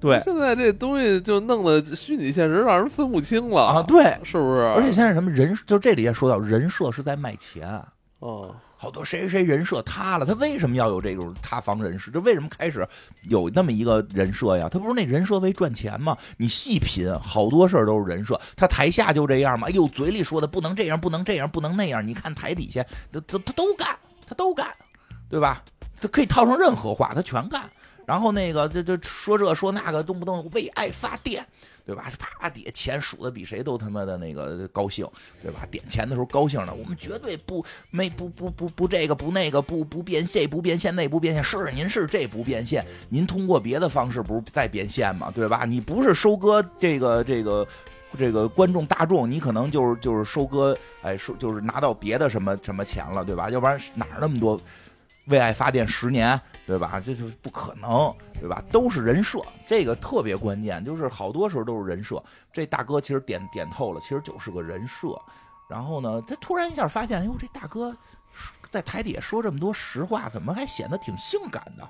对，现在这东西就弄得虚拟现实让人分不清了啊！对，是不是？而且现在什么人，就这里也说到人设是在卖钱哦，好多谁谁谁人设塌了，他为什么要有这种塌房人设？这为什么开始有那么一个人设呀？他不是那人设为赚钱吗？你细品，好多事儿都是人设。他台下就这样吗？哎呦，嘴里说的不能这样，不能这样，不能那样。你看台底下，他他他都干，他都干，对吧？他可以套上任何话，他全干。然后那个，这这说这说那个，动不动为爱发电，对吧？啪，底下钱数的比谁都他妈的那个高兴，对吧？点钱的时候高兴的，我们绝对不没不不不不这个不那个不不变现不变现那不变现，是您是这不变现，您通过别的方式不是在变现吗？对吧？你不是收割这个这个这个观众大众，你可能就是就是收割哎收就是拿到别的什么什么钱了，对吧？要不然哪那么多？为爱发电十年，对吧？这就不可能，对吧？都是人设，这个特别关键，就是好多时候都是人设。这大哥其实点点透了，其实就是个人设。然后呢，他突然一下发现，哟，这大哥在台底下说这么多实话，怎么还显得挺性感的？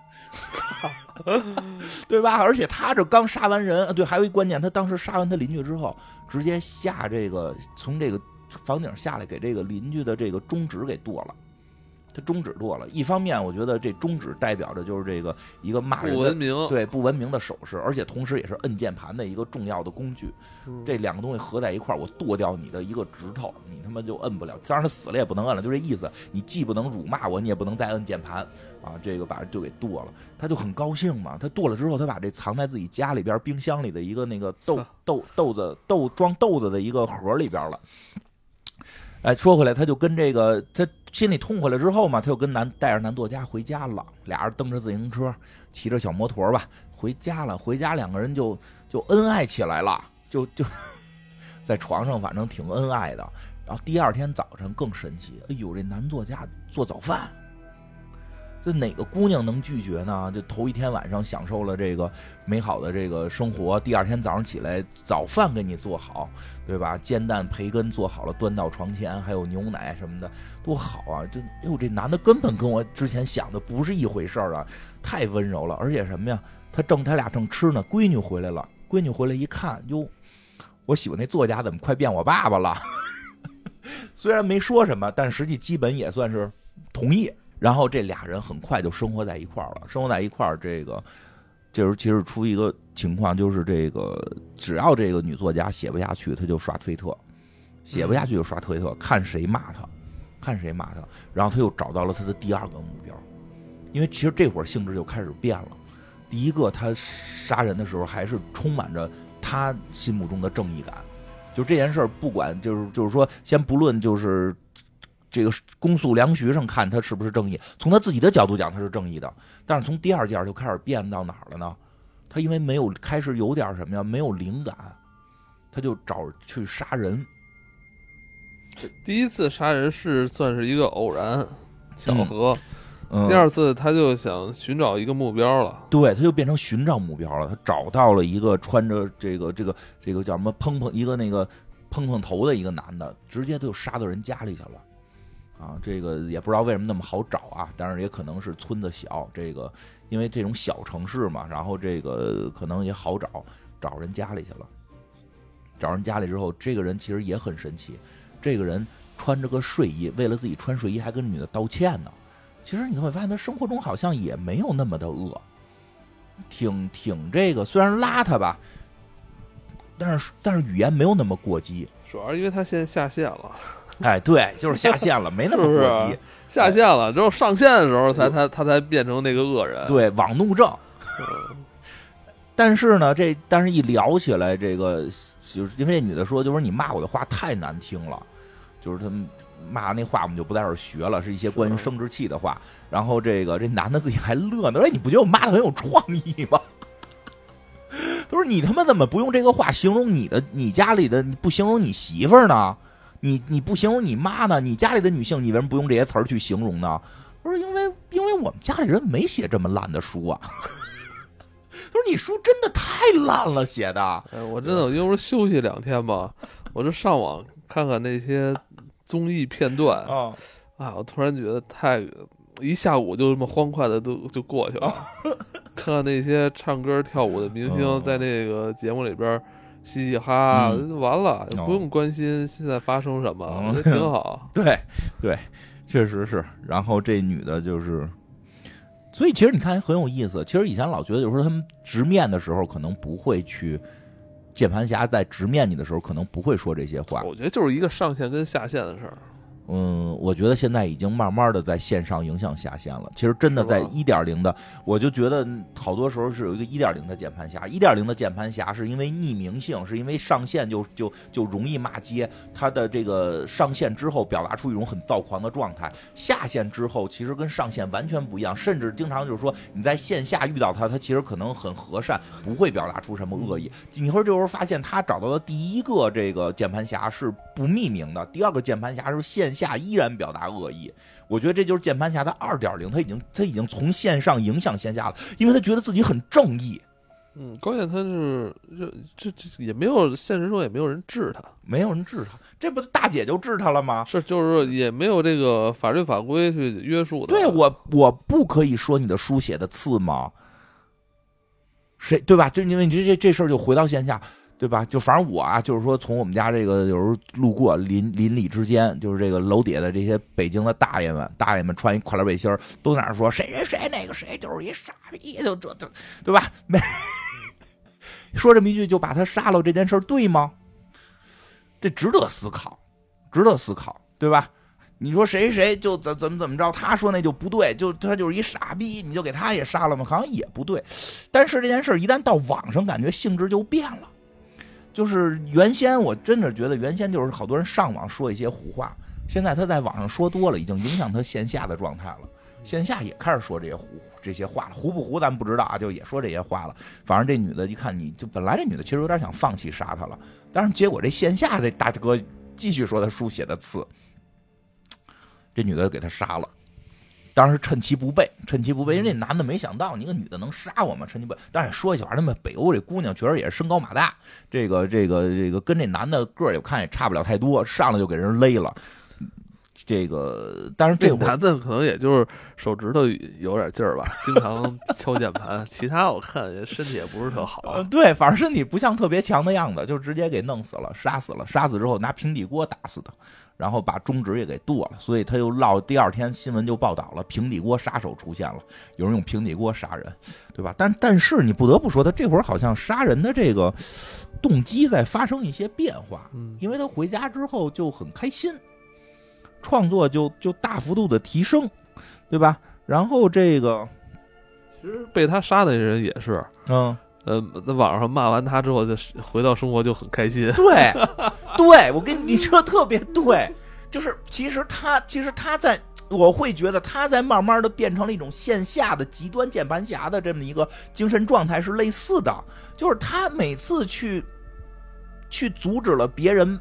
对吧？而且他这刚杀完人，对，还有一关键，他当时杀完他邻居之后，直接下这个从这个房顶下来，给这个邻居的这个中指给剁了。他中指剁了，一方面我觉得这中指代表着就是这个一个骂人不文明，对不文明的手势，而且同时也是摁键盘的一个重要的工具。这两个东西合在一块儿，我剁掉你的一个指头，你他妈就摁不了。当然他死了也不能摁了，就这意思。你既不能辱骂我，你也不能再摁键盘啊！这个把就给剁了，他就很高兴嘛。他剁了之后，他把这藏在自己家里边冰箱里的一个那个豆豆豆子豆装豆子的一个盒里边了。哎，说回来，他就跟这个他心里痛快了之后嘛，他就跟男带着男作家回家了。俩人蹬着自行车，骑着小摩托吧，回家了。回家两个人就就恩爱起来了，就就在床上，反正挺恩爱的。然后第二天早晨更神奇，哎呦，这男作家做早饭，这哪个姑娘能拒绝呢？就头一天晚上享受了这个美好的这个生活，第二天早上起来早饭给你做好，对吧？煎蛋培根做好了，端到床前，还有牛奶什么的，多好啊！就哟，这男的根本跟我之前想的不是一回事儿啊，太温柔了，而且什么呀？他正他俩正吃呢，闺女回来了，闺女回来一看，哟，我喜欢那作家怎么快变我爸爸了？虽然没说什么，但实际基本也算是同意。然后这俩人很快就生活在一块儿了。生活在一块儿，这个这时候其实出一个情况，就是这个只要这个女作家写不下去，他就刷推特；写不下去就刷推特，看谁骂他，看谁骂他。然后他又找到了他的第二个目标，因为其实这会儿性质就开始变了。第一个，他杀人的时候还是充满着他心目中的正义感。就这件事儿，不管就是就是说，先不论就是。这个公诉梁徐上看他是不是正义？从他自己的角度讲，他是正义的。但是从第二件就开始变到哪儿了呢？他因为没有开始有点什么呀？没有灵感，他就找去杀人。第一次杀人是算是一个偶然巧合，嗯、第二次他就想寻找一个目标了。对，他就变成寻找目标了。他找到了一个穿着这个这个这个叫什么蓬蓬一个那个蓬蓬头的一个男的，直接就杀到人家里去了。啊，这个也不知道为什么那么好找啊，但是也可能是村子小，这个因为这种小城市嘛，然后这个可能也好找，找人家里去了。找人家里之后，这个人其实也很神奇，这个人穿着个睡衣，为了自己穿睡衣还跟女的道歉呢。其实你会发现他生活中好像也没有那么的恶，挺挺这个虽然邋遢吧，但是但是语言没有那么过激，主要因为他现在下线了。哎，对，就是下线了，没那么过激。下线了之后上线的时候，才才他才变成那个恶人。对，网怒症。但是呢，这但是一聊起来，这个就是因为这女的说，就是你骂我的话太难听了，就是他们骂那话，我们就不在这儿学了，是一些关于生殖器的话。然后这个这男的自己还乐呢，说你不觉得我骂的很有创意吗？他说你他妈怎么不用这个话形容你的你家里的，不形容你媳妇儿呢？你你不形容你妈呢？你家里的女性，你为什么不用这些词儿去形容呢？他说：“因为因为我们家里人没写这么烂的书啊。”他说：“你书真的太烂了，写的。”哎，我真的，我因为休息两天吧，我就上网看看那些综艺片段啊啊！我突然觉得太一下午就这么欢快的都就过去了。看那些唱歌跳舞的明星在那个节目里边。嘻嘻哈哈，完了，不用关心现在发生什么，我觉得挺好。对，对，确实是。然后这女的就是，所以其实你看很有意思。其实以前老觉得，有时候他们直面的时候，可能不会去键盘侠在直面你的时候，可能不会说这些话。我觉得就是一个上线跟下线的事儿。嗯，我觉得现在已经慢慢的在线上影响下线了。其实真的在一点零的，我就觉得好多时候是有一个一点零的键盘侠。一点零的键盘侠是因为匿名性，是因为上线就就就容易骂街。他的这个上线之后表达出一种很躁狂的状态，下线之后其实跟上线完全不一样。甚至经常就是说你在线下遇到他，他其实可能很和善，不会表达出什么恶意。你会这时候发现他找到的第一个这个键盘侠是不匿名的，第二个键盘侠是线。下依然表达恶意，我觉得这就是键盘侠的二点零，他已经他已经从线上影响线下了，因为他觉得自己很正义。嗯，关键他是这这这也没有现实中也没有人治他，没有人治他，这不大姐就治他了吗？是，就是也没有这个法律法规去约束。对我，我不可以说你的书写的次吗？谁对吧？就因为你这这这事儿就回到线下。对吧？就反正我啊，就是说从我们家这个有时候路过邻邻里之间，就是这个楼底下的这些北京的大爷们，大爷们穿一跨栏背心都在那说谁谁谁那个谁就是一傻逼，就这这，对吧？没 说这么一句就把他杀了，这件事对吗？这值得思考，值得思考，对吧？你说谁谁就怎怎么怎么着，他说那就不对，就他就是一傻逼，你就给他也杀了吗？好像也不对。但是这件事一旦到网上，感觉性质就变了。就是原先我真的觉得原先就是好多人上网说一些胡话，现在他在网上说多了，已经影响他线下的状态了。线下也开始说这些胡这些话了，胡不胡咱不知道啊，就也说这些话了。反正这女的一看你就本来这女的其实有点想放弃杀他了，但是结果这线下这大哥继续说他书写的次，这女的给他杀了。当然是趁其不备，趁其不备，因为那男的没想到你一个女的能杀我吗，趁其不备。但是说一句话，他们北欧这姑娘确实也是身高马大，这个这个这个跟这男的个儿也看也差不了太多，上来就给人勒了。这个，但是这男的可能也就是手指头有点劲儿吧，经常敲键盘，其他我看身体也不是特好。对，反正身体不像特别强的样子，就直接给弄死了，杀死了。杀死之后拿平底锅打死的。然后把中指也给剁了，所以他又落。第二天新闻就报道了，平底锅杀手出现了，有人用平底锅杀人，对吧？但但是你不得不说，他这会儿好像杀人的这个动机在发生一些变化，因为他回家之后就很开心，创作就就大幅度的提升，对吧？然后这个其实被他杀的人也是，嗯。呃，在网上骂完他之后，就回到生活就很开心。对，对我跟你说特别对，就是其实他，其实他在，我会觉得他在慢慢的变成了一种线下的极端键盘侠的这么一个精神状态是类似的，就是他每次去去阻止了别人，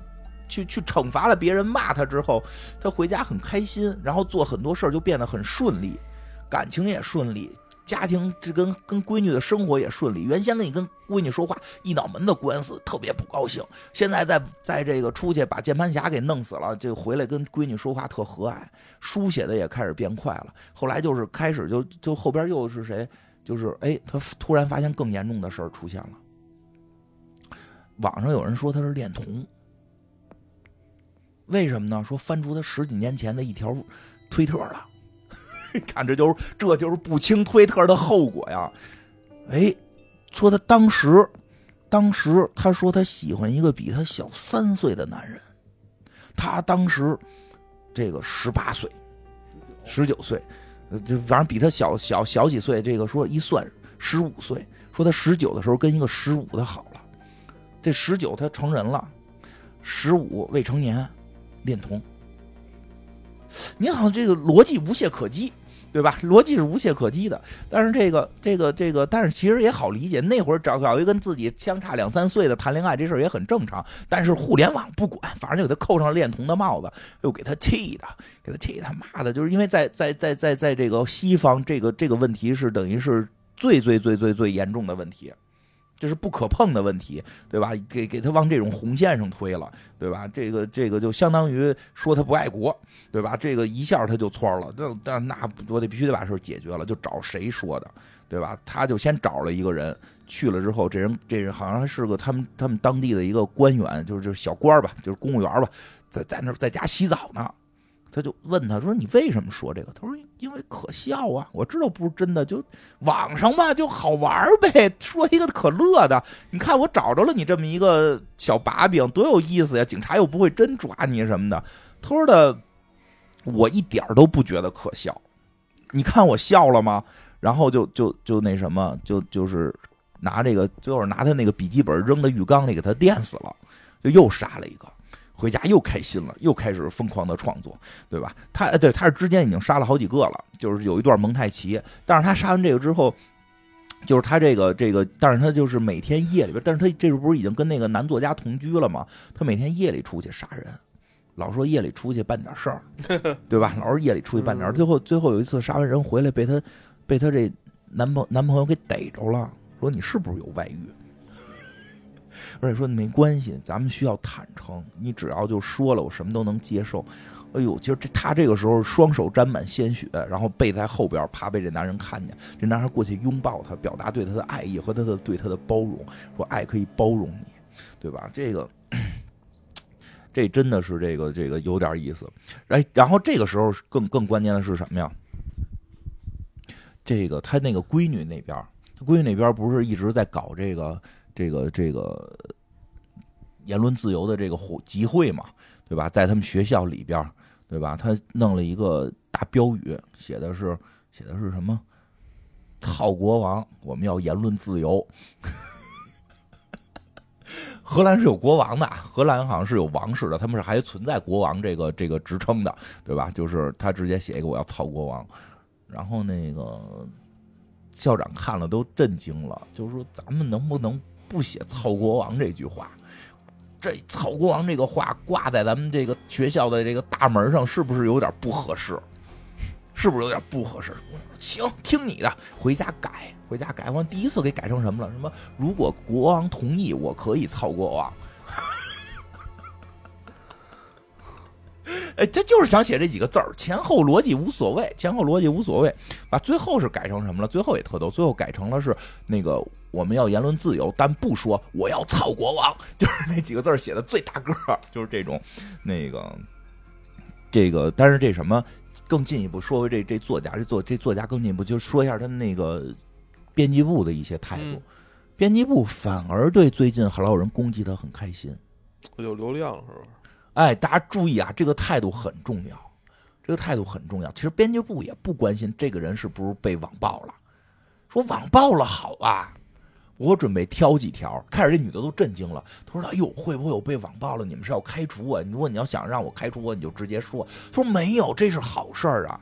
去去惩罚了别人骂他之后，他回家很开心，然后做很多事儿就变得很顺利，感情也顺利。家庭这跟跟闺女的生活也顺利。原先跟你跟闺女说话一脑门的官司，特别不高兴。现在在在这个出去把键盘侠给弄死了，就回来跟闺女说话特和蔼，书写的也开始变快了。后来就是开始就就后边又是谁？就是哎，他突然发现更严重的事儿出现了。网上有人说他是恋童，为什么呢？说翻出他十几年前的一条推特了。看，这就是这就是不清推特的后果呀！哎，说他当时，当时他说他喜欢一个比他小三岁的男人，他当时这个十八岁，十九岁，就反正比他小小小几岁。这个说一算十五岁，说他十九的时候跟一个十五的好了，这十九他成人了，十五未成年，恋童。你好像，这个逻辑无懈可击。对吧？逻辑是无懈可击的，但是这个、这个、这个，但是其实也好理解。那会儿找找一个跟自己相差两三岁的谈恋爱，这事儿也很正常。但是互联网不管，反正就给他扣上恋童的帽子，又给他气的，给他气他妈的，就是因为在在在在在这个西方，这个这个问题是等于是最最最最最严重的问题。这是不可碰的问题，对吧？给给他往这种红线上推了，对吧？这个这个就相当于说他不爱国，对吧？这个一下他就错了，那那那我得必须得把事解决了，就找谁说的，对吧？他就先找了一个人去了之后，这人这人好像是个他们他们当地的一个官员，就是就是小官吧，就是公务员吧，在在那在家洗澡呢。他就问他说：“你为什么说这个？”他说：“因为可笑啊！我知道不是真的，就网上嘛，就好玩呗，说一个可乐的。你看我找着了你这么一个小把柄，多有意思呀！警察又不会真抓你什么的。”他说的，我一点都不觉得可笑。你看我笑了吗？然后就就就那什么，就就是拿这个，最后拿他那个笔记本扔到浴缸里，给他电死了，就又杀了一个。回家又开心了，又开始疯狂的创作，对吧？他对他是之间已经杀了好几个了，就是有一段蒙太奇。但是他杀完这个之后，就是他这个这个，但是他就是每天夜里边，但是他这不是已经跟那个男作家同居了吗？他每天夜里出去杀人，老说夜里出去办点事儿，对吧？老是夜里出去办点事儿。最后最后有一次杀完人回来，被他被他这男朋男朋友给逮着了，说你是不是有外遇？而且说没关系，咱们需要坦诚。你只要就说了，我什么都能接受。哎呦，其实这他这个时候双手沾满鲜血，然后背在后边，怕被这男人看见。这男孩过去拥抱他，表达对他的爱意和他的对他的包容，说爱可以包容你，对吧？这个这真的是这个这个有点意思。哎，然后这个时候更更关键的是什么呀？这个他那个闺女那边，他闺女那边不是一直在搞这个。这个这个言论自由的这个集会嘛，对吧？在他们学校里边，对吧？他弄了一个大标语，写的是写的是什么？操国王！我们要言论自由。荷兰是有国王的，荷兰好像是有王室的，他们是还存在国王这个这个职称的，对吧？就是他直接写一个我要操国王，然后那个校长看了都震惊了，就是说咱们能不能？不写“操国王”这句话，这“操国王”这个话挂在咱们这个学校的这个大门上，是不是有点不合适？是不是有点不合适？行，听你的，回家改，回家改。我第一次给改成什么了？什么？如果国王同意，我可以操国王。哎，他就是想写这几个字儿，前后逻辑无所谓，前后逻辑无所谓。把最后是改成什么了？最后也特逗，最后改成了是那个我们要言论自由，但不说我要操国王，就是那几个字写的最大个儿，就是这种那个这个。但是这什么更进一步说回这这作家，这作这作家更进一步，就说一下他那个编辑部的一些态度。编辑部反而对最近老有人攻击他很开心，有流量是吧？哎，大家注意啊，这个态度很重要，这个态度很重要。其实编辑部也不关心这个人是不是被网暴了，说网暴了好啊，我准备挑几条。开始这女的都震惊了，她说：“哎呦，会不会有被网暴了？你们是要开除我？如果你要想让我开除我，你就直接说。”她说：“没有，这是好事儿啊，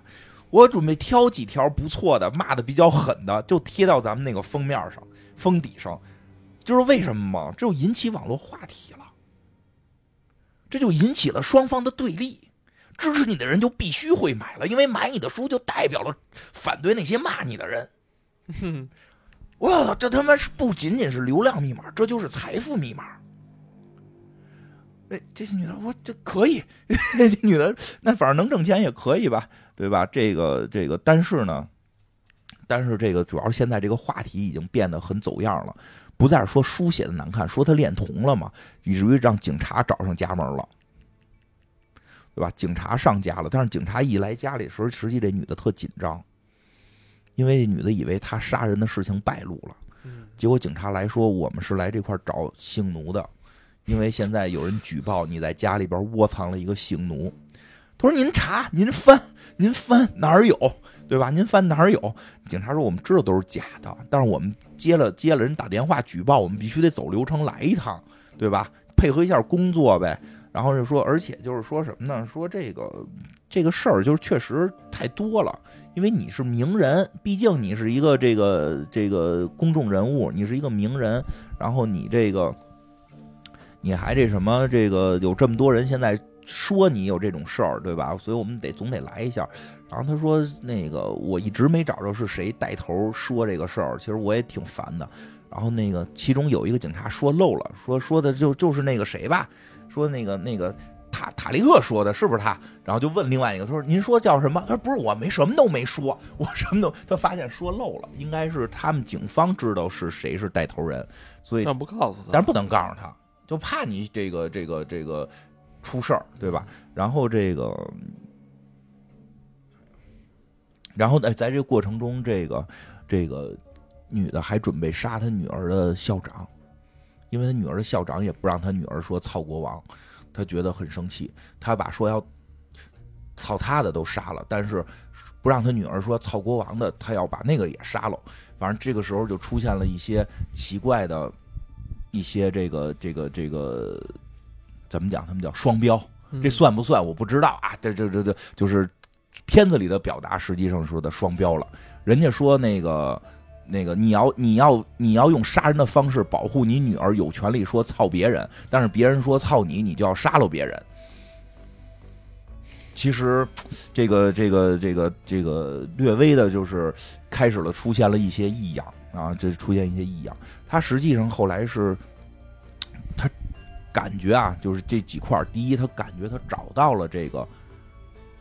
我准备挑几条不错的，骂的比较狠的，就贴到咱们那个封面上、封底上。就是为什么吗？这就引起网络话题了。”这就引起了双方的对立，支持你的人就必须会买了，因为买你的书就代表了反对那些骂你的人。我操，这他妈是不仅仅是流量密码，这就是财富密码。哎，这些女的，我这可以，女的那反正能挣钱也可以吧，对吧？这个这个，但是呢，但是这个主要现在这个话题已经变得很走样了。不再说书写的难看，说他恋童了嘛，以至于让警察找上家门了，对吧？警察上家了，但是警察一来家里的时候，实际这女的特紧张，因为这女的以为他杀人的事情败露了，结果警察来说，我们是来这块找性奴的，因为现在有人举报你在家里边窝藏了一个性奴。他说：“您查，您翻，您翻哪儿有？”对吧？您翻哪儿有？警察说我们知道都是假的，但是我们接了接了人打电话举报，我们必须得走流程来一趟，对吧？配合一下工作呗。然后就说，而且就是说什么呢？说这个这个事儿就是确实太多了，因为你是名人，毕竟你是一个这个这个公众人物，你是一个名人，然后你这个你还这什么这个有这么多人现在说你有这种事儿，对吧？所以我们得总得来一下。然后他说：“那个我一直没找着是谁带头说这个事儿，其实我也挺烦的。然后那个其中有一个警察说漏了，说说的就就是那个谁吧，说那个那个塔塔利克说的是不是他？然后就问另外一个，他说您说叫什么？他说不是，我没什么都没说，我什么都他发现说漏了，应该是他们警方知道是谁是带头人，所以但不告诉他，但是不能告诉他，就怕你这个这个这个出事儿，对吧？然后这个。”然后在在这个过程中，这个这个女的还准备杀她女儿的校长，因为她女儿的校长也不让她女儿说操国王，她觉得很生气，她把说要操他的都杀了，但是不让她女儿说操国王的，她要把那个也杀了。反正这个时候就出现了一些奇怪的一些这个这个这个怎么讲？他们叫双标，这算不算？我不知道啊。这这这这就是。片子里的表达实际上说的双标了，人家说那个那个你要你要你要用杀人的方式保护你女儿，有权利说操别人，但是别人说操你，你就要杀了别人。其实，这个这个这个这个略微的就是开始了出现了一些异样啊，这出现一些异样。他实际上后来是，他感觉啊，就是这几块，第一，他感觉他找到了这个。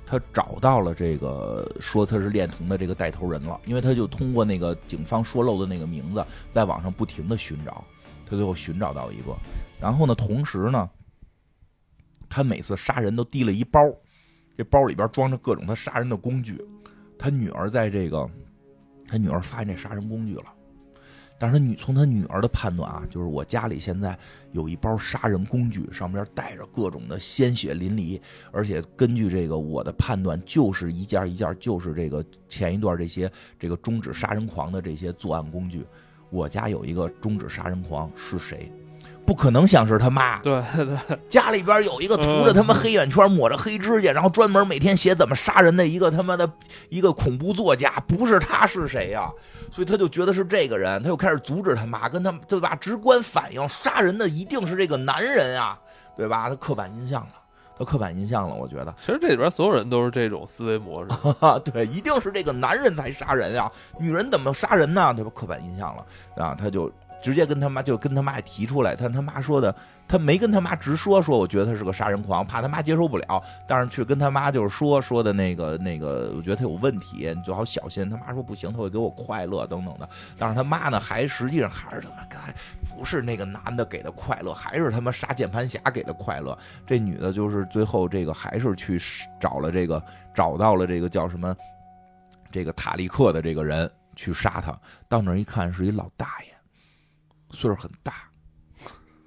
他找到了这个说他是恋童的这个带头人了，因为他就通过那个警方说漏的那个名字，在网上不停的寻找，他最后寻找到一个。然后呢，同时呢，他每次杀人都提了一包，这包里边装着各种他杀人的工具。他女儿在这个，他女儿发现这杀人工具了。但是他女从他女儿的判断啊，就是我家里现在有一包杀人工具，上面带着各种的鲜血淋漓，而且根据这个我的判断，就是一件一件就是这个前一段这些这个终止杀人狂的这些作案工具。我家有一个终止杀人狂是谁？不可能像是他妈，对对，家里边有一个涂着他妈黑眼圈、抹着黑指甲，然后专门每天写怎么杀人的一个他妈的一个恐怖作家，不是他是谁呀？所以他就觉得是这个人，他又开始阻止他妈，跟他对吧？直观反应，杀人的一定是这个男人啊，对吧？他刻板印象了。他刻板印象了。我觉得，其实这里边所有人都是这种思维模式。对，一定是这个男人才杀人啊，女人怎么杀人呢？对吧？刻板印象了啊，他就。直接跟他妈就跟他妈提出来，但他妈说的，他没跟他妈直说，说我觉得他是个杀人狂，怕他妈接受不了，但是去跟他妈就是 说说的那个那个，我觉得他有问题，你最好小心。他妈说不行，他会给我快乐等等的，但是他妈呢，还实际上还是他妈该不是那个男的给的快乐，还是他妈杀键盘侠给的快乐。这女的就是最后这个还是去找了这个找到了这个叫什么这个塔利克的这个人去杀他，到那儿一看是一老大爷。岁数很大，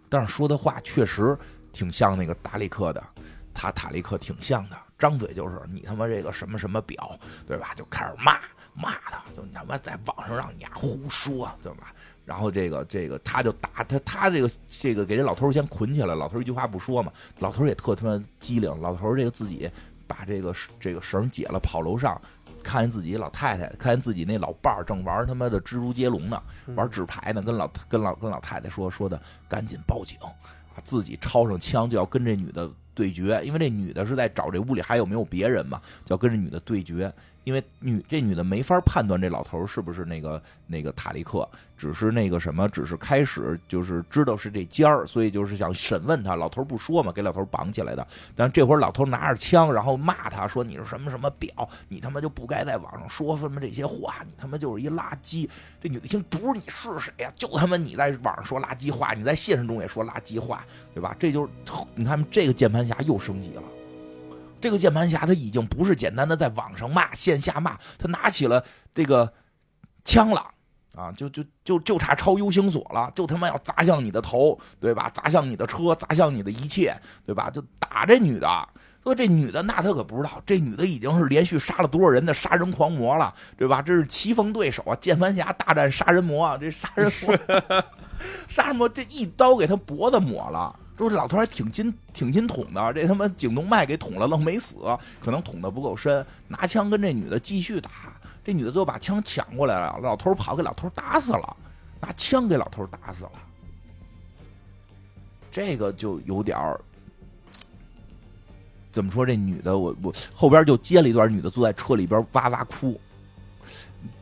但是说的话确实挺像那个达利克的，他塔利克挺像的，张嘴就是你他妈这个什么什么表，对吧？就开始骂骂他，就他妈在网上让你丫胡说，对吧？然后这个这个他就打他，他这个这个给这老头先捆起来，老头一句话不说嘛，老头也特他妈机灵，老头这个自己把这个这个绳解了，跑楼上。看见自己老太太，看见自己那老伴儿正玩他妈的蜘蛛接龙呢，玩纸牌呢，跟老跟老跟老太太说说的，赶紧报警，啊，自己抄上枪就要跟这女的对决，因为这女的是在找这屋里还有没有别人嘛，就要跟这女的对决。因为女这女的没法判断这老头是不是那个那个塔利克，只是那个什么，只是开始就是知道是这尖儿，所以就是想审问他。老头不说嘛，给老头绑起来的。但这会儿老头拿着枪，然后骂他说：“你是什么什么表？你他妈就不该在网上说什么这些话，你他妈就是一垃圾。”这女的听不是你是谁呀？就他妈你在网上说垃圾话，你在现实中也说垃圾话，对吧？这就是你看这个键盘侠又升级了。这个键盘侠他已经不是简单的在网上骂、线下骂，他拿起了这个枪了啊！就就就就差抄 U 型锁了，就他妈要砸向你的头，对吧？砸向你的车，砸向你的一切，对吧？就打这女的。说这女的那他可不知道，这女的已经是连续杀了多少人的杀人狂魔了，对吧？这是棋逢对手啊！键盘侠大战杀人魔啊！这杀人魔，杀人魔这一刀给他脖子抹了。说这老头还挺金挺金捅的，这他妈颈动脉给捅了，愣没死，可能捅的不够深。拿枪跟这女的继续打，这女的最后把枪抢过来了，老头跑，给老头打死了，拿枪给老头打死了。这个就有点儿，怎么说？这女的，我我后边就接了一段，女的坐在车里边哇哇哭，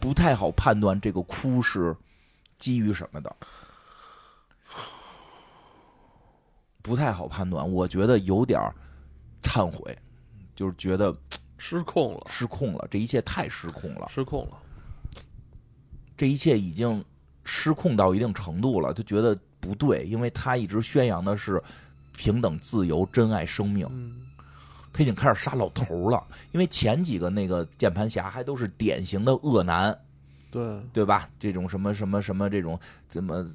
不太好判断这个哭是基于什么的。不太好判断，我觉得有点忏悔，就是觉得失控了，失控了，这一切太失控了，失控了，这一切已经失控到一定程度了，就觉得不对，因为他一直宣扬的是平等、自由、珍爱生命，他已经开始杀老头了，因为前几个那个键盘侠还都是典型的恶男，对。对吧？这种什么什么什么这种怎么？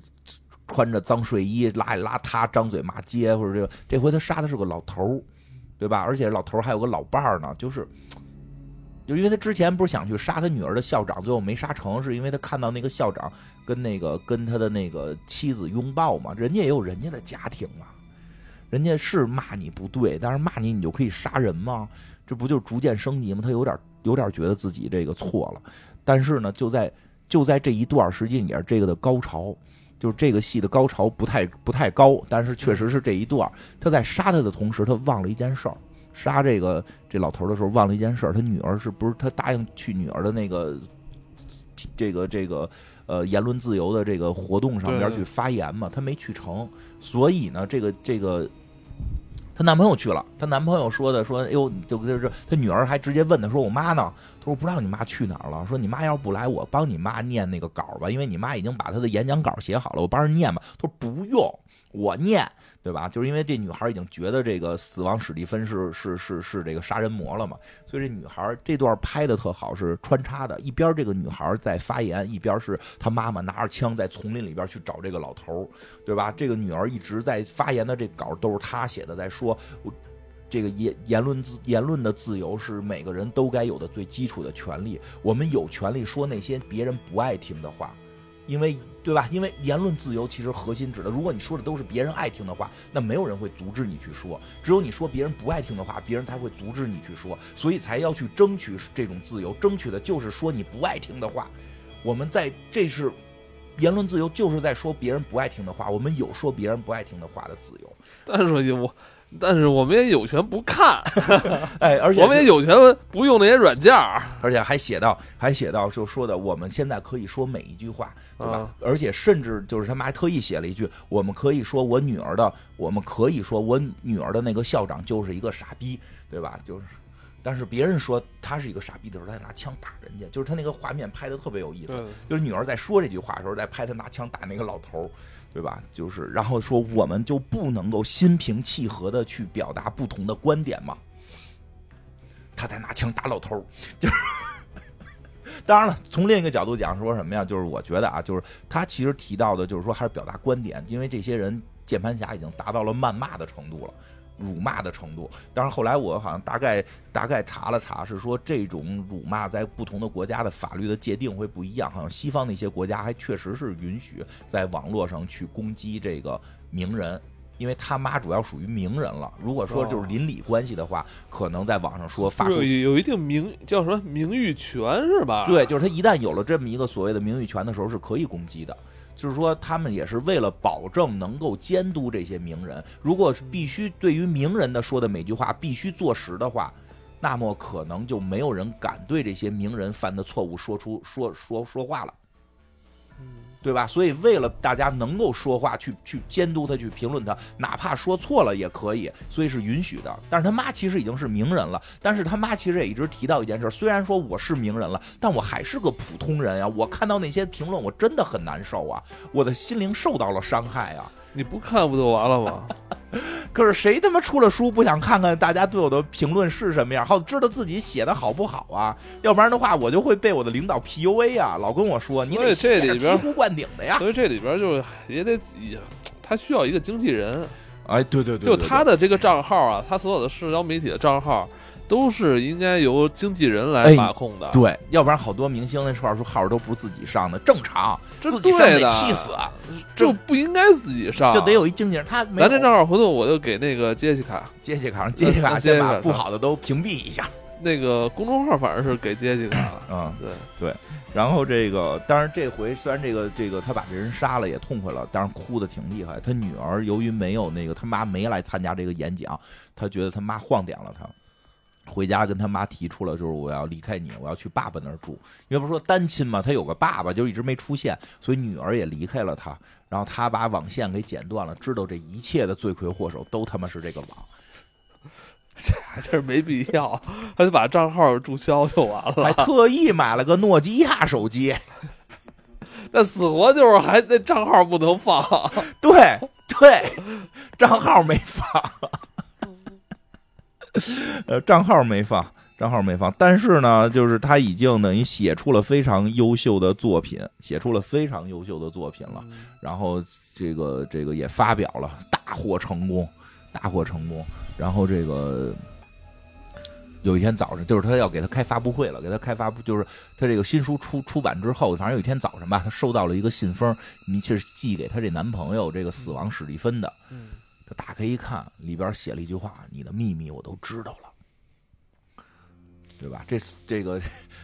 穿着脏睡衣，邋里邋遢，张嘴骂街，或者这个，这回他杀的是个老头儿，对吧？而且老头儿还有个老伴儿呢，就是，就因为他之前不是想去杀他女儿的校长，最后没杀成，是因为他看到那个校长跟那个跟他的那个妻子拥抱嘛，人家也有人家的家庭嘛，人家是骂你不对，但是骂你你就可以杀人吗？这不就逐渐升级吗？他有点有点觉得自己这个错了，但是呢，就在就在这一段时间也是这个的高潮。就是这个戏的高潮不太不太高，但是确实是这一段他在杀他的同时，他忘了一件事儿。杀这个这老头的时候忘了一件事儿，他女儿是不是他答应去女儿的那个这个这个呃言论自由的这个活动上边去发言嘛？他没去成，所以呢，这个这个。她男朋友去了，她男朋友说的说，哎呦，就就是她女儿还直接问她说，我妈呢？她说不知道你妈去哪儿了。说你妈要是不来，我帮你妈念那个稿吧，因为你妈已经把她的演讲稿写好了，我帮着念吧。她说不用，我念。对吧？就是因为这女孩已经觉得这个死亡史蒂芬是是是是这个杀人魔了嘛，所以这女孩这段拍的特好，是穿插的，一边这个女孩在发言，一边是她妈妈拿着枪在丛林里边去找这个老头对吧？这个女儿一直在发言的这稿都是她写的，在说，这个言言论自言论的自由是每个人都该有的最基础的权利，我们有权利说那些别人不爱听的话。因为对吧？因为言论自由其实核心指的，如果你说的都是别人爱听的话，那没有人会阻止你去说。只有你说别人不爱听的话，别人才会阻止你去说。所以才要去争取这种自由，争取的就是说你不爱听的话。我们在这是言论自由，就是在说别人不爱听的话。我们有说别人不爱听的话的自由。但是我但是我们也有权不看，哎，而且我们也有权不用那些软件儿，而且还写到，还写到就说的，我们现在可以说每一句话，对吧？啊而且甚至就是他妈还特意写了一句，我们可以说我女儿的，我们可以说我女儿的那个校长就是一个傻逼，对吧？就是。但是别人说他是一个傻逼的时候，他拿枪打人家，就是他那个画面拍的特别有意思。就是女儿在说这句话的时候，在拍他拿枪打那个老头儿，对吧？就是然后说我们就不能够心平气和的去表达不同的观点吗？他在拿枪打老头儿，就是。当然了，从另一个角度讲，说什么呀？就是我觉得啊，就是他其实提到的，就是说还是表达观点，因为这些人键盘侠已经达到了谩骂的程度了。辱骂的程度，当然后来我好像大概大概查了查，是说这种辱骂在不同的国家的法律的界定会不一样。好像西方的一些国家还确实是允许在网络上去攻击这个名人，因为他妈主要属于名人了。如果说就是邻里关系的话，可能在网上说发出有有一定名叫什么名誉权是吧？对，就是他一旦有了这么一个所谓的名誉权的时候，是可以攻击的。就是说，他们也是为了保证能够监督这些名人。如果必须对于名人的说的每句话必须坐实的话，那么可能就没有人敢对这些名人犯的错误说出说说说话了，对吧？所以为了大家能够说话，去去监督他，去评论他，哪怕说错了也可以，所以是允许的。但是他妈其实已经是名人了，但是他妈其实也一直提到一件事：虽然说我是名人了，但我还是个普通人啊。我看到那些评论，我真的很难受啊，我的心灵受到了伤害啊。你不看不就完了吗？可是谁他妈出了书不想看看大家对我的评论是什么样，好知道自己写的好不好啊？要不然的话，我就会被我的领导 PUA 啊，老跟我说你得这里边醍醐灌顶的呀。所以这里边就也得他需要一个经纪人，哎，对对对，就他的这个账号啊，他所有的社交媒体的账号。都是应该由经纪人来把控的，哎、对，要不然好多明星那号号都不是自己上的，正常，这自己上得气死，就不应该自己上，就得有一经纪人。他咱这账号回头我就给那个杰西卡，杰西卡，杰西卡先把不好的都屏蔽一下。那个公众号反正是给杰西卡了，嗯，对对。然后这个，当然这回虽然这个这个他把这人杀了也痛快了，但是哭的挺厉害。他女儿由于没有那个他妈没来参加这个演讲，他觉得他妈晃点了他。回家跟他妈提出了，就是我要离开你，我要去爸爸那儿住。因为不是说单亲嘛，他有个爸爸，就一直没出现，所以女儿也离开了他。然后他把网线给剪断了，知道这一切的罪魁祸首都他妈是这个网。这这是没必要，他就把账号注销就完了。还特意买了个诺基亚手机，那死活就是还那账号不能放。对对，账号没放。呃，账号没放，账号没放，但是呢，就是他已经等于写出了非常优秀的作品，写出了非常优秀的作品了，然后这个这个也发表了，大获成功，大获成功。然后这个有一天早上，就是他要给他开发布会了，给他开发布，就是他这个新书出出版之后，反正有一天早上吧，他收到了一个信封，你是寄给他这男朋友这个死亡史蒂芬的。嗯他打开一看，里边写了一句话：“你的秘密我都知道了，对吧？”这这个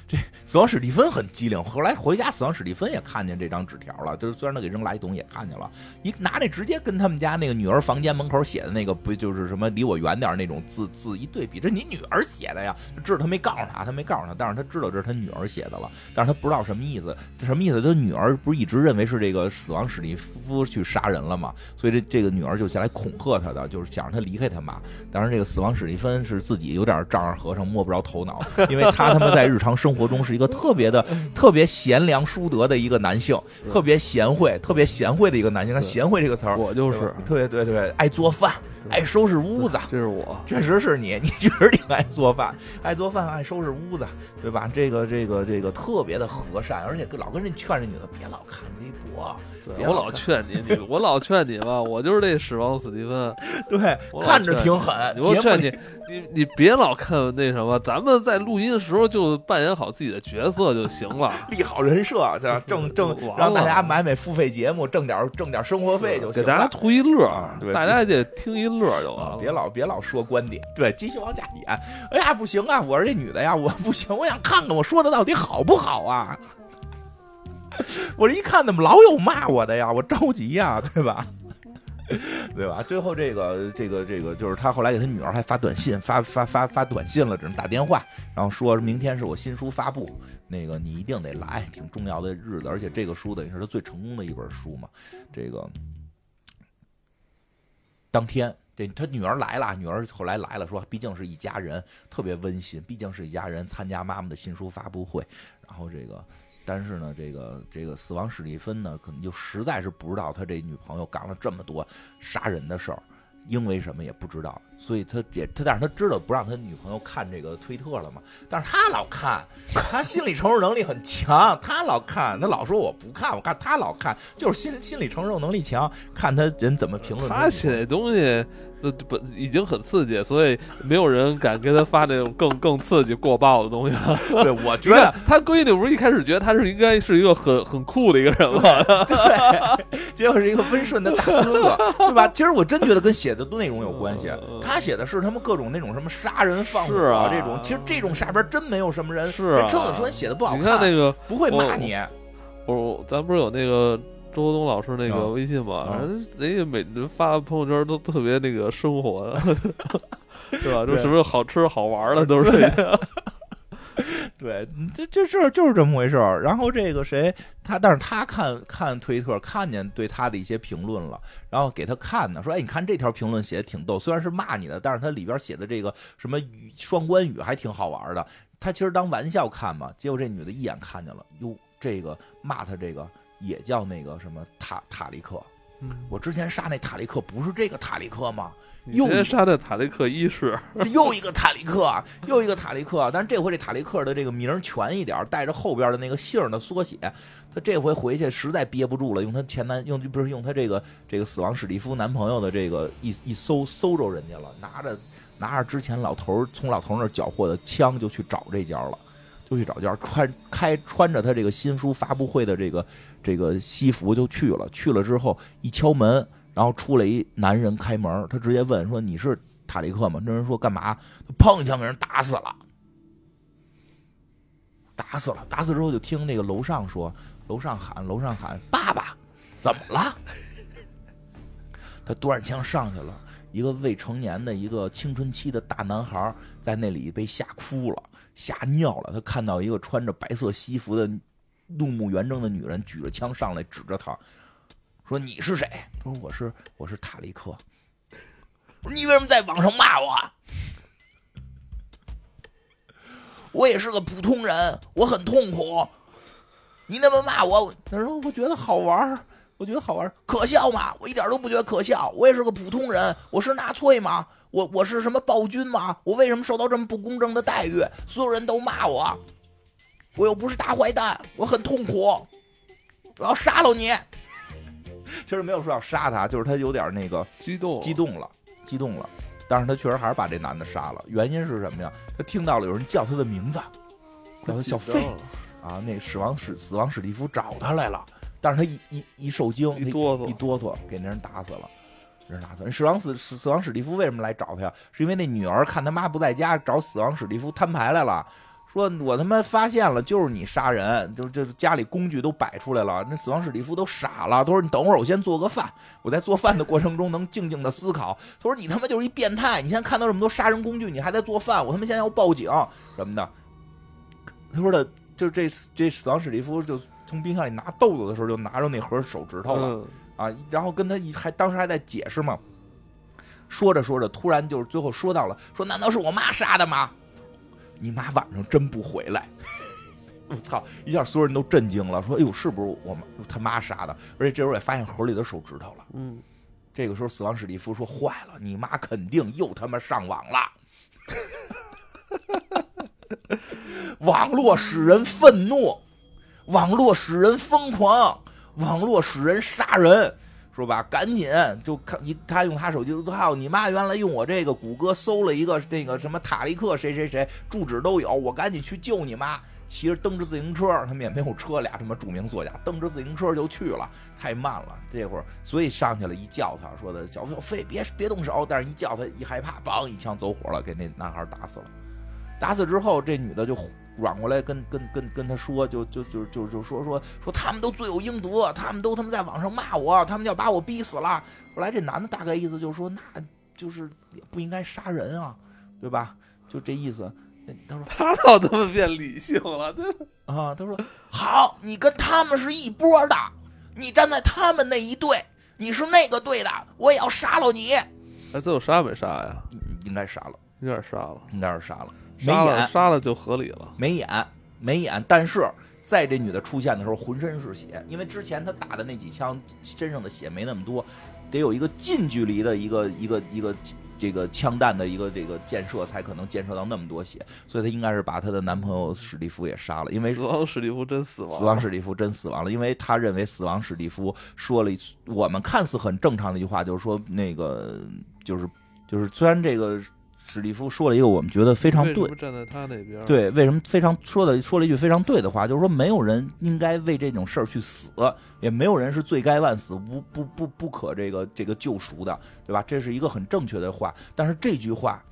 这死亡史蒂芬很机灵。后来回家，死亡史蒂芬也看见这张纸条了。就是虽然他给扔垃圾桶也看见了，一拿那直接跟他们家那个女儿房间门口写的那个不就是什么离我远点那种字字一对比，这你女儿写的呀？知道他没告诉他，他没告诉他，但是他知道这是他女儿写的了，但是他不知道什么意思。什么意思？他女儿不是一直认为是这个死亡史蒂夫去杀人了吗？所以这这个女儿就下来恐吓他的，就是想让他离开他妈。当然，这个死亡史蒂芬是自己有点丈二和尚摸不着头脑，因为他他妈在日常生中是一个特别的、特别贤良淑德的一个男性，特别贤惠、特别贤惠的一个男性。看“贤惠”这个词儿，我就是特别对对，爱做饭，爱收拾屋子，这是我，确实是你，你确实挺爱做饭，爱做饭，爱收拾屋子，对吧？这个这个这个特别的和善，而且老跟人劝这女的别老看微博。我老劝你，你我老劝你吧，我就是这死亡史蒂芬，对，看着挺狠。我劝你，你你别老看那什么，咱们在录音的时候就扮演好自己的角色就行了，立好人设，这样 挣挣，让大家买买付费节目，挣点挣点生活费就行，给大家图一乐，对，大家得听一乐就完了，别老别老说观点，对，继续往下演。哎呀，不行啊，我是这女的呀，我不行，我想看看我说的到底好不好啊。我这一看，怎么老有骂我的呀？我着急呀，对吧？对吧？最后这个这个这个，就是他后来给他女儿还发短信，发发发发短信了，只能打电话，然后说明天是我新书发布，那个你一定得来，挺重要的日子，而且这个书等于是他最成功的一本书嘛。这个当天，这他女儿来了，女儿后来来了，说毕竟是一家人，特别温馨，毕竟是一家人参加妈妈的新书发布会，然后这个。但是呢，这个这个死亡史蒂芬呢，可能就实在是不知道他这女朋友干了这么多杀人的事儿，因为什么也不知道，所以他也他但是他知道不让他女朋友看这个推特了嘛，但是他老看，他心理承受能力很强，他老看，他老说我不看，我看他老看，就是心心理承受能力强，看他人怎么评论他写的东西。呃，不，已经很刺激，所以没有人敢给他发那种更更刺激、过爆的东西了。对，我觉 得他闺女不是一开始觉得他是应该是一个很很酷的一个人吗？对，结果是一个温顺的大哥哥，对吧？其实我真觉得跟写的内容有关系。他写的是他们各种那种什么杀人放火啊这种，其实这种下边真没有什么人。是啊，车子说你写的不好看，你看那个不会骂你。我咱不是有那个。周东老师那个微信嘛，人人家每人发朋友圈都特别那个生活，是吧？就什么好吃好玩的都是。对，这这事儿就是这么回事儿。然后这个谁，他但是他看看推特，看见对他的一些评论了，然后给他看呢，说：“哎，你看这条评论写的挺逗，虽然是骂你的，但是他里边写的这个什么语双关语还挺好玩的。他其实当玩笑看嘛。结果这女的一眼看见了，哟，这个骂他这个。”也叫那个什么塔塔利克，我之前杀那塔利克不是这个塔利克吗？又杀的塔利克一世，又一个塔利克，又一个塔利克。但是这回这塔利克的这个名全一点，带着后边的那个姓的缩写。他这回回去实在憋不住了，用他前男用不是用他这个这个死亡史蒂夫男朋友的这个一一搜搜着人家了，拿着拿着之前老头从老头那缴获的枪就去找这家了。就去找家穿开穿着他这个新书发布会的这个这个西服就去了。去了之后一敲门，然后出来一男人开门，他直接问说：“你是塔利克吗？”那人说：“干嘛？”他砰一枪给人打死了，打死了。打死之后就听那个楼上说，楼上喊，楼上喊：“爸爸，怎么了？”他端着枪上去了，一个未成年的一个青春期的大男孩在那里被吓哭了。吓尿了，他看到一个穿着白色西服的怒目圆睁的女人，举着枪上来，指着他说：“你是谁？”说：“我是，我是塔利克。”我说：“你为什么在网上骂我？”我也是个普通人，我很痛苦。你那么骂我，他说：“我觉得好玩，我觉得好玩，可笑吗？我一点都不觉得可笑。我也是个普通人，我是纳粹吗？”我我是什么暴君吗？我为什么受到这么不公正的待遇？所有人都骂我，我又不是大坏蛋，我很痛苦，我要杀了你。其实没有说要杀他，就是他有点那个激动，激动了，激动了。但是他确实还是把这男的杀了。原因是什么呀？他听到了有人叫他的名字，叫他小费啊。那死亡史死亡史蒂夫找他来了，但是他一一一受惊，一哆嗦，一哆嗦，给那人打死了。人打死，死亡死死死亡史蒂夫为什么来找他呀？是因为那女儿看他妈不在家，找死亡史蒂夫摊牌来了，说我他妈发现了，就是你杀人，就这家里工具都摆出来了。那死亡史蒂夫都傻了，他说你等会儿，我先做个饭，我在做饭的过程中能静静的思考。他说你他妈就是一变态，你现在看到这么多杀人工具，你还在做饭，我他妈现在要报警什么的。他说的，就这这死亡史蒂夫就从冰箱里拿豆子的时候，就拿着那盒手指头了。啊，然后跟他一还当时还在解释嘛，说着说着，突然就是最后说到了，说难道是我妈杀的吗？你妈晚上真不回来？我操！一下所有人都震惊了，说哎呦，是不是我妈他妈杀的？而且这时候也发现盒里的手指头了。嗯，这个时候死亡史蒂夫说坏了，你妈肯定又他妈上网了。网络使人愤怒，网络使人疯狂。网络使人杀人，说吧，赶紧就看一他用他手机说：“操你妈！原来用我这个谷歌搜了一个那个什么塔利克谁谁谁住址都有，我赶紧去救你妈！”骑着蹬着自行车，他们也没有车，俩什么著名作家蹬着自行车就去了，太慢了。这会儿所以上去了一叫他说的小小飞别别动手，但是一叫他一害怕，梆一枪走火了，给那男孩打死了。打死之后，这女的就软过来跟跟跟跟他说，就就就就就说说说他们都罪有应得，他们都他妈在网上骂我，他们要把我逼死了。后来这男的大概意思就是说，那就是也不应该杀人啊，对吧？就这意思。他说他倒这么变理性了，对啊，他说好，你跟他们是一波的，你站在他们那一队，你是那个队的，我也要杀了你。哎，最后杀没杀呀？应该杀了，有点杀了，应该是杀了。杀了，杀了就合理了。没演，没演。但是在这女的出现的时候，浑身是血，因为之前她打的那几枪身上的血没那么多，得有一个近距离的一个一个一个这个枪弹的一个这个建设，才可能建设到那么多血。所以她应该是把她的男朋友史蒂夫也杀了，因为死亡史蒂夫真死亡，死亡史蒂夫真死亡了，因为他认为死亡史蒂夫说了一我们看似很正常的一句话，就是说那个就是就是虽然这个。史蒂夫说了一个我们觉得非常对，站在他那边。对，为什么非常说的说了一句非常对的话，就是说没有人应该为这种事儿去死，也没有人是罪该万死、无不不不可这个这个救赎的，对吧？这是一个很正确的话。但是这句话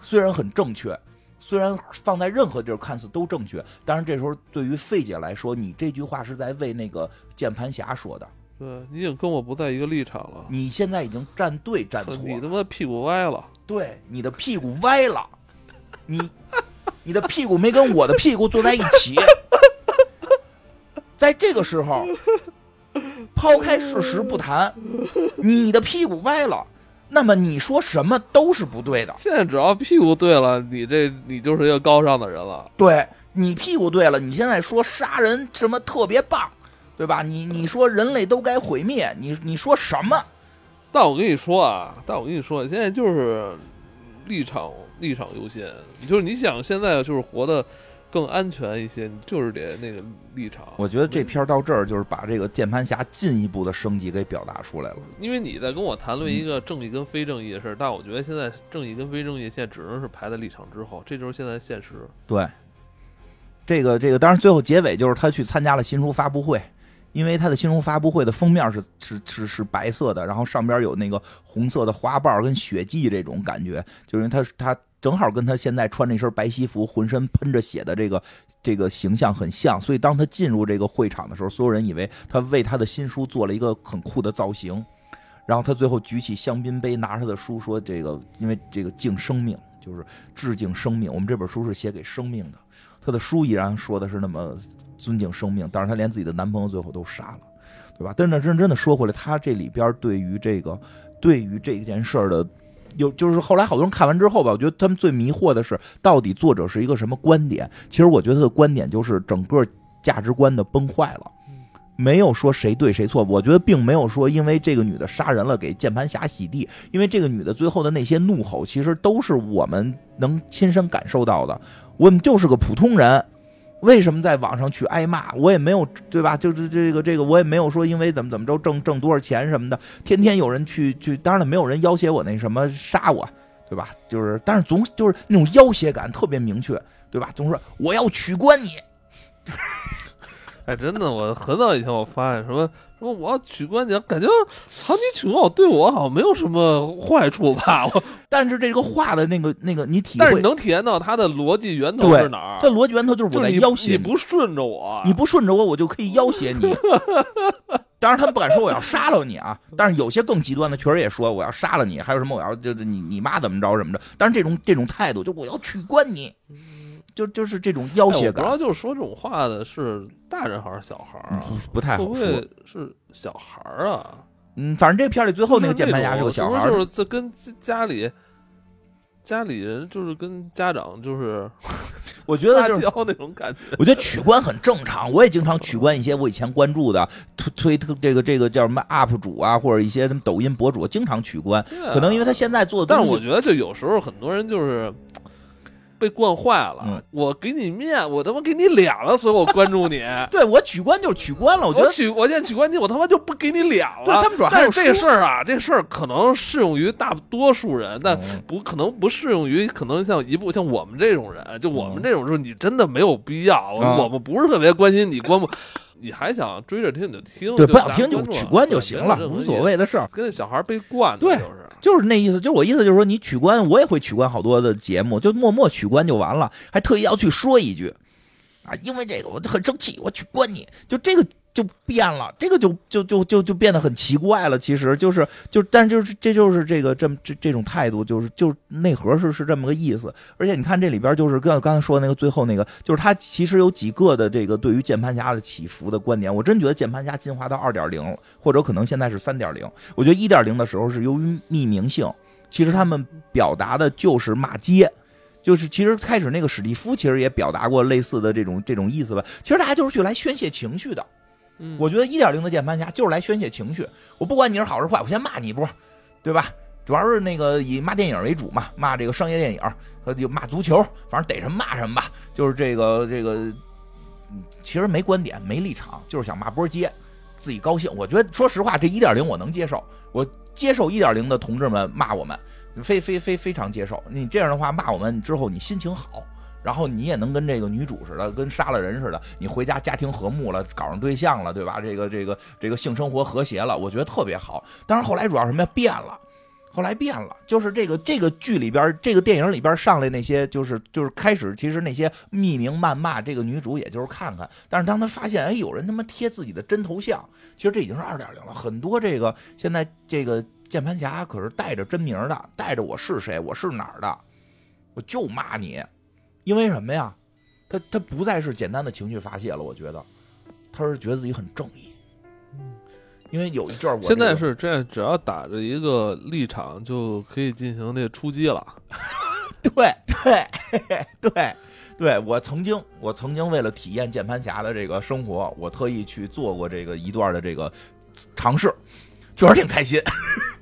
虽然很正确，虽然放在任何地儿看似都正确，但是这时候对于费姐来说，你这句话是在为那个键盘侠说的。对你已经跟我不在一个立场了，你现在已经站对站错了，你他妈屁股歪了。对，你的屁股歪了，你，你的屁股没跟我的屁股坐在一起，在这个时候，抛开事实不谈，你的屁股歪了，那么你说什么都是不对的。现在只要屁股对了，你这你就是一个高尚的人了。对你屁股对了，你现在说杀人什么特别棒，对吧？你你说人类都该毁灭，你你说什么？但我跟你说啊，但我跟你说，现在就是立场立场优先，就是你想现在就是活得更安全一些，你就是得那个立场。我觉得这篇到这儿就是把这个键盘侠进一步的升级给表达出来了。因为你在跟我谈论一个正义跟非正义的事儿，但我觉得现在正义跟非正义现在只能是排在立场之后，这就是现在现实。对，这个这个，当然最后结尾就是他去参加了新书发布会。因为他的新书发布会的封面是是是是白色的，然后上边有那个红色的花瓣跟血迹这种感觉，就是因为他他正好跟他现在穿那身白西服、浑身喷着血的这个这个形象很像，所以当他进入这个会场的时候，所有人以为他为他的新书做了一个很酷的造型，然后他最后举起香槟杯，拿着他的书说：“这个因为这个敬生命，就是致敬生命，我们这本书是写给生命的。”他的书依然说的是那么。尊敬生命，但是她连自己的男朋友最后都杀了，对吧？但是真真的说回来，他这里边对于这个，对于这件事儿的，有就是后来好多人看完之后吧，我觉得他们最迷惑的是，到底作者是一个什么观点？其实我觉得他的观点就是整个价值观的崩坏了，没有说谁对谁错。我觉得并没有说因为这个女的杀人了给键盘侠洗地，因为这个女的最后的那些怒吼，其实都是我们能亲身感受到的。我们就是个普通人。为什么在网上去挨骂？我也没有，对吧？就是这个这个，我也没有说因为怎么怎么着挣挣多少钱什么的。天天有人去去，当然了，没有人要挟我那什么杀我，对吧？就是，但是总就是那种要挟感特别明确，对吧？总说我要取关你。哎，真的，我很早以前我发现什么。说我要取关你，感觉好，你取关我对我好像没有什么坏处吧？我 但是这个话的那个那个你体会，但是你能体验到他的逻辑源头是哪儿？它逻辑源头就是我在要挟你，你不顺着我，你不顺着我，我就可以要挟你。当然他们不敢说我要杀了你啊，但是有些更极端的确实也说我要杀了你，还有什么我要就你你妈怎么着什么的。但是这种这种态度，就我要取关你。就就是这种要挟感，主要就是说这种话的是大人还是小孩啊？不太好说，是小孩啊。嗯，反正这片里最后那个键盘侠是个小孩，就是这跟家里家里人就是跟家长就是，我觉得就是那种感觉。我觉得取关很正常，我也经常取关一些我以前关注的推推特这个这个叫什么 UP 主啊，或者一些什么抖音博主，经常取关。可能因为他现在做的，但是我觉得就有时候很多人就是。被惯坏了，我给你面，我他妈给你脸了，所以我关注你。对我取关就是取关了，我觉得取我现在取关你，我他妈就不给你脸了。对他们主要还有这事儿啊，这事儿可能适用于大多数人，但不可能不适用于可能像一部像我们这种人，就我们这种，就是你真的没有必要。我们不是特别关心你关不。你还想追着听你就听，对，不想听就取关就行了，无所谓的事儿。跟那小孩被惯的，对就是。就是那意思，就是我意思就是说，你取关，我也会取关好多的节目，就默默取关就完了，还特意要去说一句，啊，因为这个我很生气，我取关你，就这个就变了，这个就就就就就变得很奇怪了。其实就是就，但就是这就是这个这么这这种态度，就是就内核是是这么个意思。而且你看这里边就是跟刚才说那个最后那个，就是他其实有几个的这个对于键盘侠的起伏的观点，我真觉得键盘侠进化到二点零，或者可能现在是三点零。我觉得一点零的时候是由于匿名性，其实他们表达的就是骂街。就是其实开始那个史蒂夫其实也表达过类似的这种这种意思吧。其实大家就是去来宣泄情绪的。我觉得一点零的键盘侠就是来宣泄情绪。我不管你是好是坏，我先骂你一波，对吧？主要是那个以骂电影为主嘛，骂这个商业电影，他，就骂足球，反正逮什么骂什么吧。就是这个这个，其实没观点，没立场，就是想骂波街，自己高兴。我觉得说实话，这一点零我能接受，我接受一点零的同志们骂我们，非非非非常接受。你这样的话骂我们之后，你心情好。然后你也能跟这个女主似的，跟杀了人似的，你回家家庭和睦了，搞上对象了，对吧？这个这个这个性生活和谐了，我觉得特别好。但是后来主要什么呀？变了，后来变了，就是这个这个剧里边，这个电影里边上来那些，就是就是开始，其实那些匿名谩骂这个女主，也就是看看。但是当他发现，哎，有人他妈贴自己的真头像，其实这已经是二点零了。很多这个现在这个键盘侠可是带着真名的，带着我是谁，我是哪儿的，我就骂你。因为什么呀？他他不再是简单的情绪发泄了，我觉得，他是觉得自己很正义。因为有一阵儿我、现在是这样，只要打着一个立场就可以进行那出击了。对对对对，我曾经我曾经为了体验键盘侠的这个生活，我特意去做过这个一段的这个尝试，确实挺开心。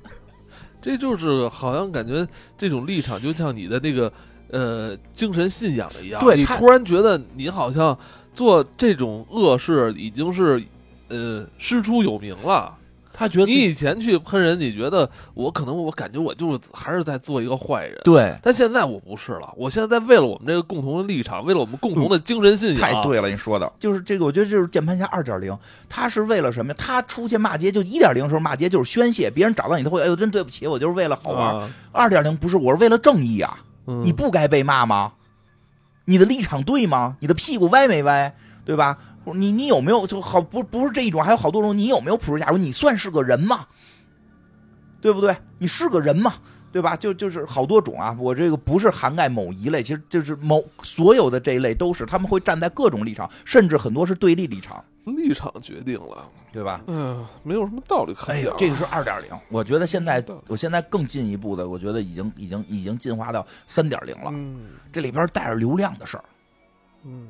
这就是好像感觉这种立场就像你的那个呃精神信仰一样，你对他突然觉得你好像做这种恶事已经是呃师出有名了。他觉得你以前去喷人，你觉得我可能我感觉我就是还是在做一个坏人，对，但现在我不是了，我现在在为了我们这个共同的立场，为了我们共同的精神信仰，太对了，你说的就是这个，我觉得就是键盘侠二点零，他是为了什么呀？他出去骂街就一点零时候骂街就是宣泄，别人找到你他会，哎呦真对不起，我就是为了好玩。啊二点零不是，我是为了正义啊！你不该被骂吗？你的立场对吗？你的屁股歪没歪？对吧？你你有没有就好不不是这一种，还有好多种，你有没有普世价值？你算是个人吗？对不对？你是个人吗？对吧？就就是好多种啊，我这个不是涵盖某一类，其实就是某所有的这一类都是，他们会站在各种立场，甚至很多是对立立场，立场决定了，对吧？嗯、没有什么道理可讲。哎，这个是二点零，我觉得现在我现在更进一步的，我觉得已经已经已经进化到三点零了。嗯这里边带着流量的事儿，嗯，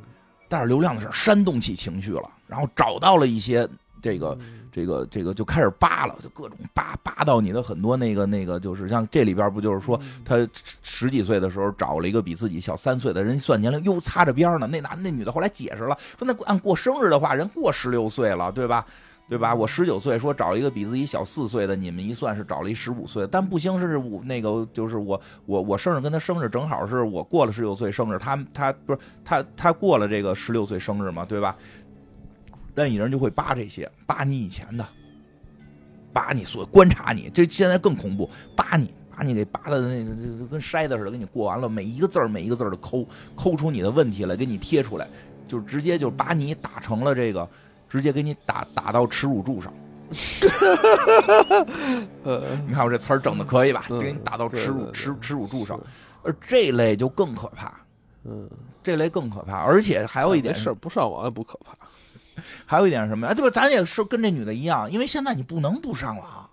带着流量的事儿煽动起情绪了，然后找到了一些这个嗯这个这个就开始扒了，就各种扒扒到你的很多那个那个，就是像这里边不就是说嗯他十十几岁的时候找了一个比自己小三岁的人，算年龄哟擦着边儿呢。那男那女的后来解释了，说那按过生日的话，人过十六岁了，对吧？对吧？我十九岁说找一个比自己小四岁的，你们一算是找了一十五岁的，但不行是我那个就是我我我生日跟他生日正好是我过了十九岁生日，他他不是他他过了这个十六岁生日嘛，对吧？但有人就会扒这些，扒你以前的，扒你所观察你，这现在更恐怖，扒你。把你给扒的那个，就就跟筛子似的，给你过完了，每一个字儿每一个字儿的抠，抠出你的问题来，给你贴出来，就直接就把你打成了这个，直接给你打打到耻辱柱上。呃，你看我这词儿整的可以吧？嗯给你打到耻辱耻耻辱柱上。而这类就更可怕，嗯，这类更可怕，而且还有一点没事儿，不上网也不可怕。还有一点是什么呀？对吧？咱也是跟这女的一样，因为现在你不能不上网，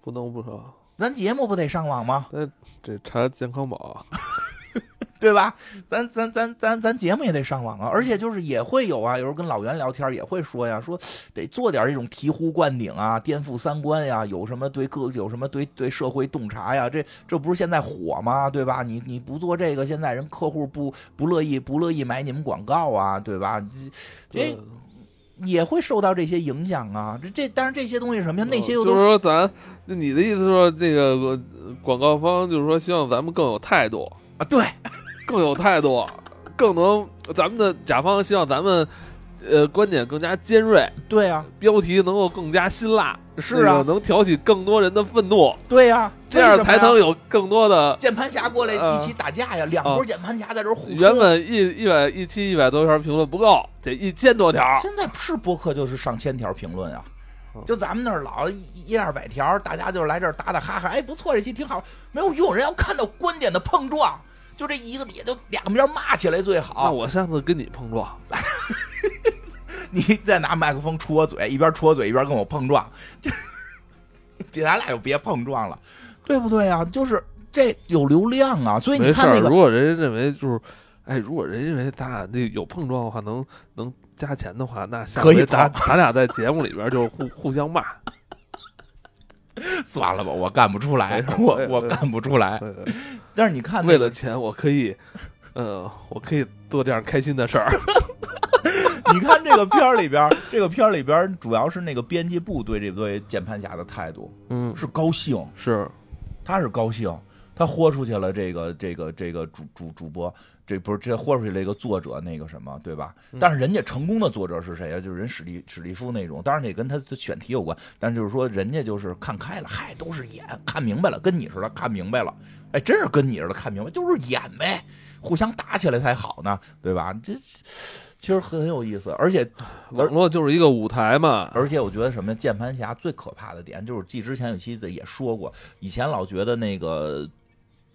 不能不上，咱节目不得上网吗？这查健康宝，对吧？咱咱咱咱咱节目也得上网啊，而且就是也会有啊，有时候跟老袁聊天也会说呀，说得做点这种醍醐灌顶啊、颠覆三观呀，有什么对各有什么对对社会洞察呀，这这不是现在火吗？对吧？你你不做这个，现在人客户不不乐意不乐意买你们广告啊，对吧？这对也会受到这些影响啊。这这但是这些东西是什么呀？那些又都就是说咱，那你的意思是说，这个呃广告方就是说，希望咱们更有态度，啊，对 更有态度，更能咱们的甲方希望咱们呃观点更加尖锐，对呀，标题能够更加辛辣，是啊，能挑起更多人的愤怒，对呀，这样才能有更多的键盘侠过来一起打架呀，两波键盘侠在这互原本一一百一期一百多条评论不够，得一千多条。现在是博客就是上千条评论啊，就咱们那儿老一二百条，大家就是来这儿打打哈哈，哎，不错，这期挺好，没有用，人要看到观点的碰撞。就这一个底下就两边骂起来最好。那我下次跟你碰撞，你再拿麦克风戳我嘴，一边戳我嘴一边跟我碰撞，就 咱俩就别碰撞了，对不对啊？就是这有流量啊，所以你看那个，如果人家认为就是，哎，如果人认为咱俩那有碰撞的话，能能加钱的话，那下回咱咱俩在节目里边就互互相骂。算了吧，我干不出来，我我干不出来。但是你看，为了钱，我可以，呃，我可以做这样开心的事儿。你看这个片儿里边，这个片儿里边主要是那个编辑部对这对键盘侠的态度，嗯，是高兴，是，他是高兴，他豁出去了。这个这个这个主主主播。这不是这豁出去了一个作者那个什么对吧？但是人家成功的作者是谁啊？就是人史蒂史蒂夫那种，当然也跟他的选题有关。但是就是说，人家就是看开了，嗨，都是演，看明白了，跟你似的看明白了。哎，真是跟你似的看明白，就是演呗，互相打起来才好呢，对吧？这其实很有意思，而且 网络就是一个舞台嘛。而且我觉得什么键盘侠最可怕的点就是，记之前有期子也说过，以前老觉得那个。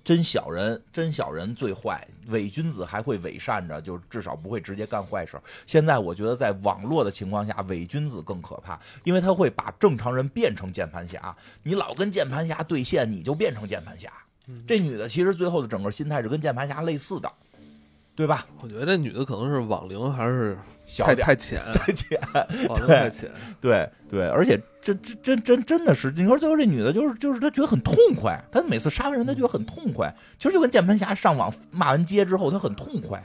真小人，真小人最坏。伪君子还会伪善着，就至少不会直接干坏事。现在我觉得，在网络的情况下，伪君子更可怕，因为他会把正常人变成键盘侠。你老跟键盘侠对线，你就变成键盘侠。这女的其实最后的整个心态是跟键盘侠类似的，对吧？我觉得这女的可能是网龄还是。太太浅，太浅，网龄太浅，对对，而且这这真真真的是，你说最后这女的，就是就是她觉得很痛快，她每次杀完人，她觉得很痛快。其实就跟键盘侠上网骂完街之后，她很痛快，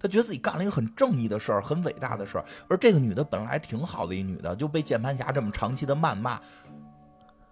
她觉得自己干了一个很正义的事儿，很伟大的事儿。而这个女的本来挺好的一女的，就被键盘侠这么长期的谩骂。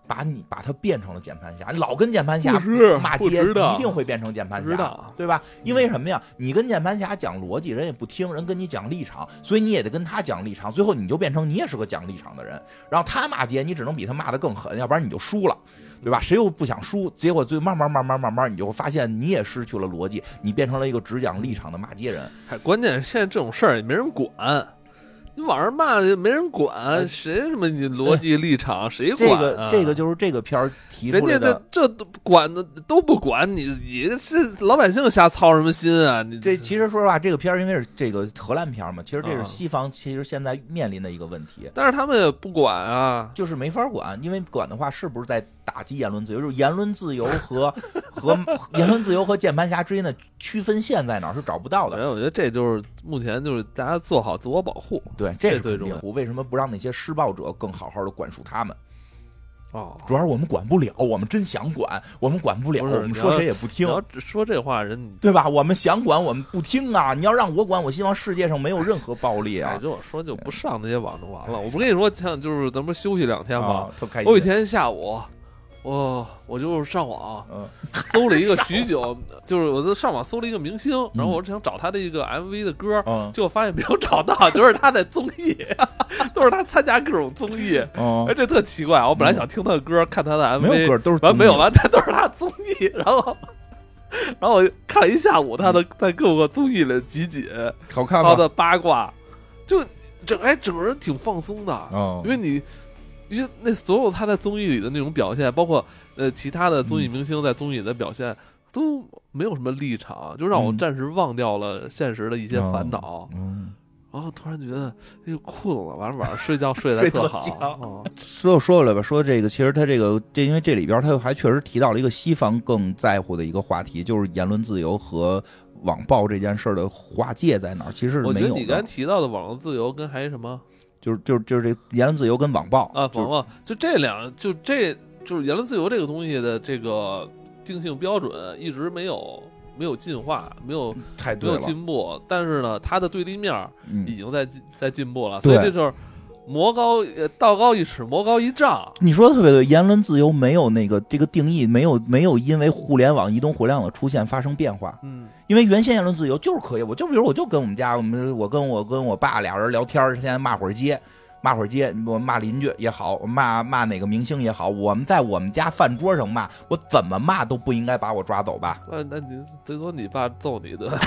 把你把他变成了键盘侠，老跟键盘侠骂街，一定会变成键盘侠，对吧？因为什么呀？你跟键盘侠讲逻辑，人也不听，人跟你讲立场，所以你也得跟他讲立场，最后你就变成你也是个讲立场的人。然后他骂街，你只能比他骂的更狠，要不然你就输了，对吧？谁又不想输？结果最慢慢慢慢慢慢，你就会发现你也失去了逻辑，你变成了一个只讲立场的骂街人。还关键现在这种事儿也没人管。你网上骂没人管，谁什么你逻辑立场谁管啊？这个这个就是这个片儿提出来的，这都管的都不管你，你是老百姓瞎操什么心啊？你这其实说实话，这个片儿因为是这个荷兰片嘛，其实这是西方其实现在面临的一个问题，但是他们也不管啊，就是没法管，因为管的话是不是在打击言论自由？就是言论自由和和言论自由和键盘侠之间的区分线在哪儿是找不到的。我觉得这就是目前就是大家做好自我保护，对。这是最重要。为什么不让那些施暴者更好好的管束他们？哦，主要是我们管不了，我们真想管，我们管不了，我们说谁也不听。说这话人对吧？我们想管，我们不听啊！你要让我管，我希望世界上没有任何暴力啊！就我说就不上那些网就完了。我不跟你说，像就是咱们休息两天吗？特开心。我一天下午。我我就上网搜了一个许久，就是我就上网搜了一个明星，然后我想找他的一个 MV 的歌，结果发现没有找到，就是他在综艺，都是他参加各种综艺，哎，这特奇怪。我本来想听他的歌，看他的 MV，没有歌都是完没有完，他都是他综艺。然后，然后我看了一下午他的在各个综艺里集锦，好看他的八卦，就整哎整个人挺放松的，因为你。因为那所有他在综艺里的那种表现，包括呃其他的综艺明星在综艺里的表现，都没有什么立场，就让我暂时忘掉了现实的一些烦恼。嗯，然后突然觉得哎困了，完了晚上睡觉 睡得特好。说说回来吧，说这个其实他这个这因为这里边他还确实提到了一个西方更在乎的一个话题，就是言论自由和网暴这件事的划界在哪儿？其实我觉得你刚才提到的网络自由跟还什么？就是就是就是这言论自由跟网暴啊，网暴就这两就这就是言论自由这个东西的这个定性标准一直没有没有进化，没有没有进步，但是呢，它的对立面已经在在进步了，所以这就是魔高道高一尺，魔高一丈。你说的特别对，言论自由没有那个这个定义，没有没有因为互联网、移动互联网的出现发生变化。嗯，因为原先言论自由就是可以，我就比如我就跟我们家，我们我跟我跟我爸俩人聊天，现在骂会儿街。骂会儿街，我骂邻居也好，骂骂哪个明星也好，我们在我们家饭桌上骂，我怎么骂都不应该把我抓走吧？那 那你最多你爸揍你的，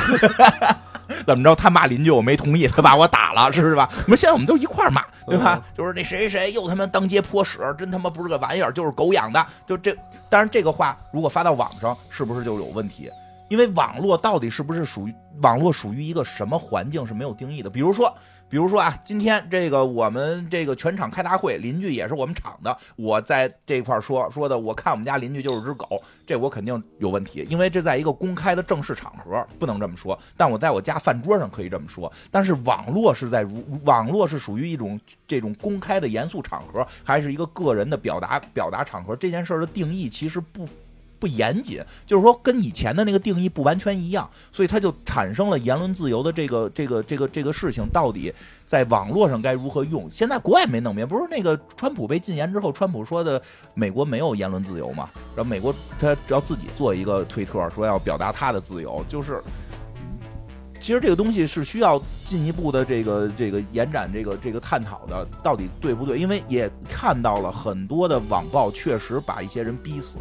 怎么着？他骂邻居，我没同意，他把我打了，是不是吧？我们现在我们都一块骂，对吧？就是那谁谁谁又他妈当街泼屎，真他妈不是个玩意儿，就是狗养的，就这。当然这个话如果发到网上，是不是就有问题？因为网络到底是不是属于网络属于一个什么环境是没有定义的？比如说。比如说啊，今天这个我们这个全场开大会，邻居也是我们厂的，我在这块说说的，我看我们家邻居就是只狗，这我肯定有问题，因为这在一个公开的正式场合不能这么说，但我在我家饭桌上可以这么说。但是网络是在如 网络是属于一种这种公开的严肃场合，还是一个个人的表达表达场合？这件事的定义其实不。不严谨，就是说跟以前的那个定义不完全一样，所以它就产生了言论自由的这个这个这个这个事情，到底在网络上该如何用？现在国外没弄明白，不是那个川普被禁言之后，川普说的美国没有言论自由嘛？然后美国他只要自己做一个推特，说要表达他的自由，就是其实这个东西是需要进一步的这个这个延展这个这个探讨的，到底对不对？因为也看到了很多的网暴确实把一些人逼死。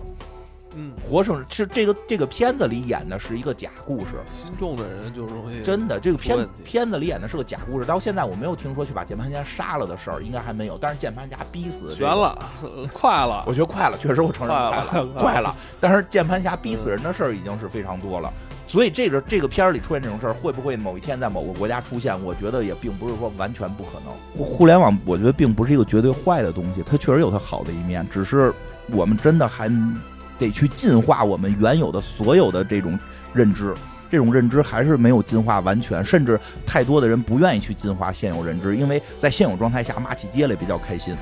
嗯，活生是这个这个片子里演的是一个假故事，心重的人就容易真的这个片片子里演的是个假故事，到现在我没有听说去把键盘侠杀了的事儿，应该还没有。但是键盘侠逼死悬了，快了，我觉得快了，确实我承认快了，快了。但是键盘侠逼死人的事儿已经是非常多了，所以这个这个片儿里出现这种事儿，会不会某一天在某个国家出现？我觉得也并不是说完全不可能。互互联网，我觉得并不是一个绝对坏的东西，它确实有它好的一面，只是我们真的还。得去进化我们原有的所有的这种认知，这种认知还是没有进化完全，甚至太多的人不愿意去进化现有认知，因为在现有状态下骂起街来比较开心。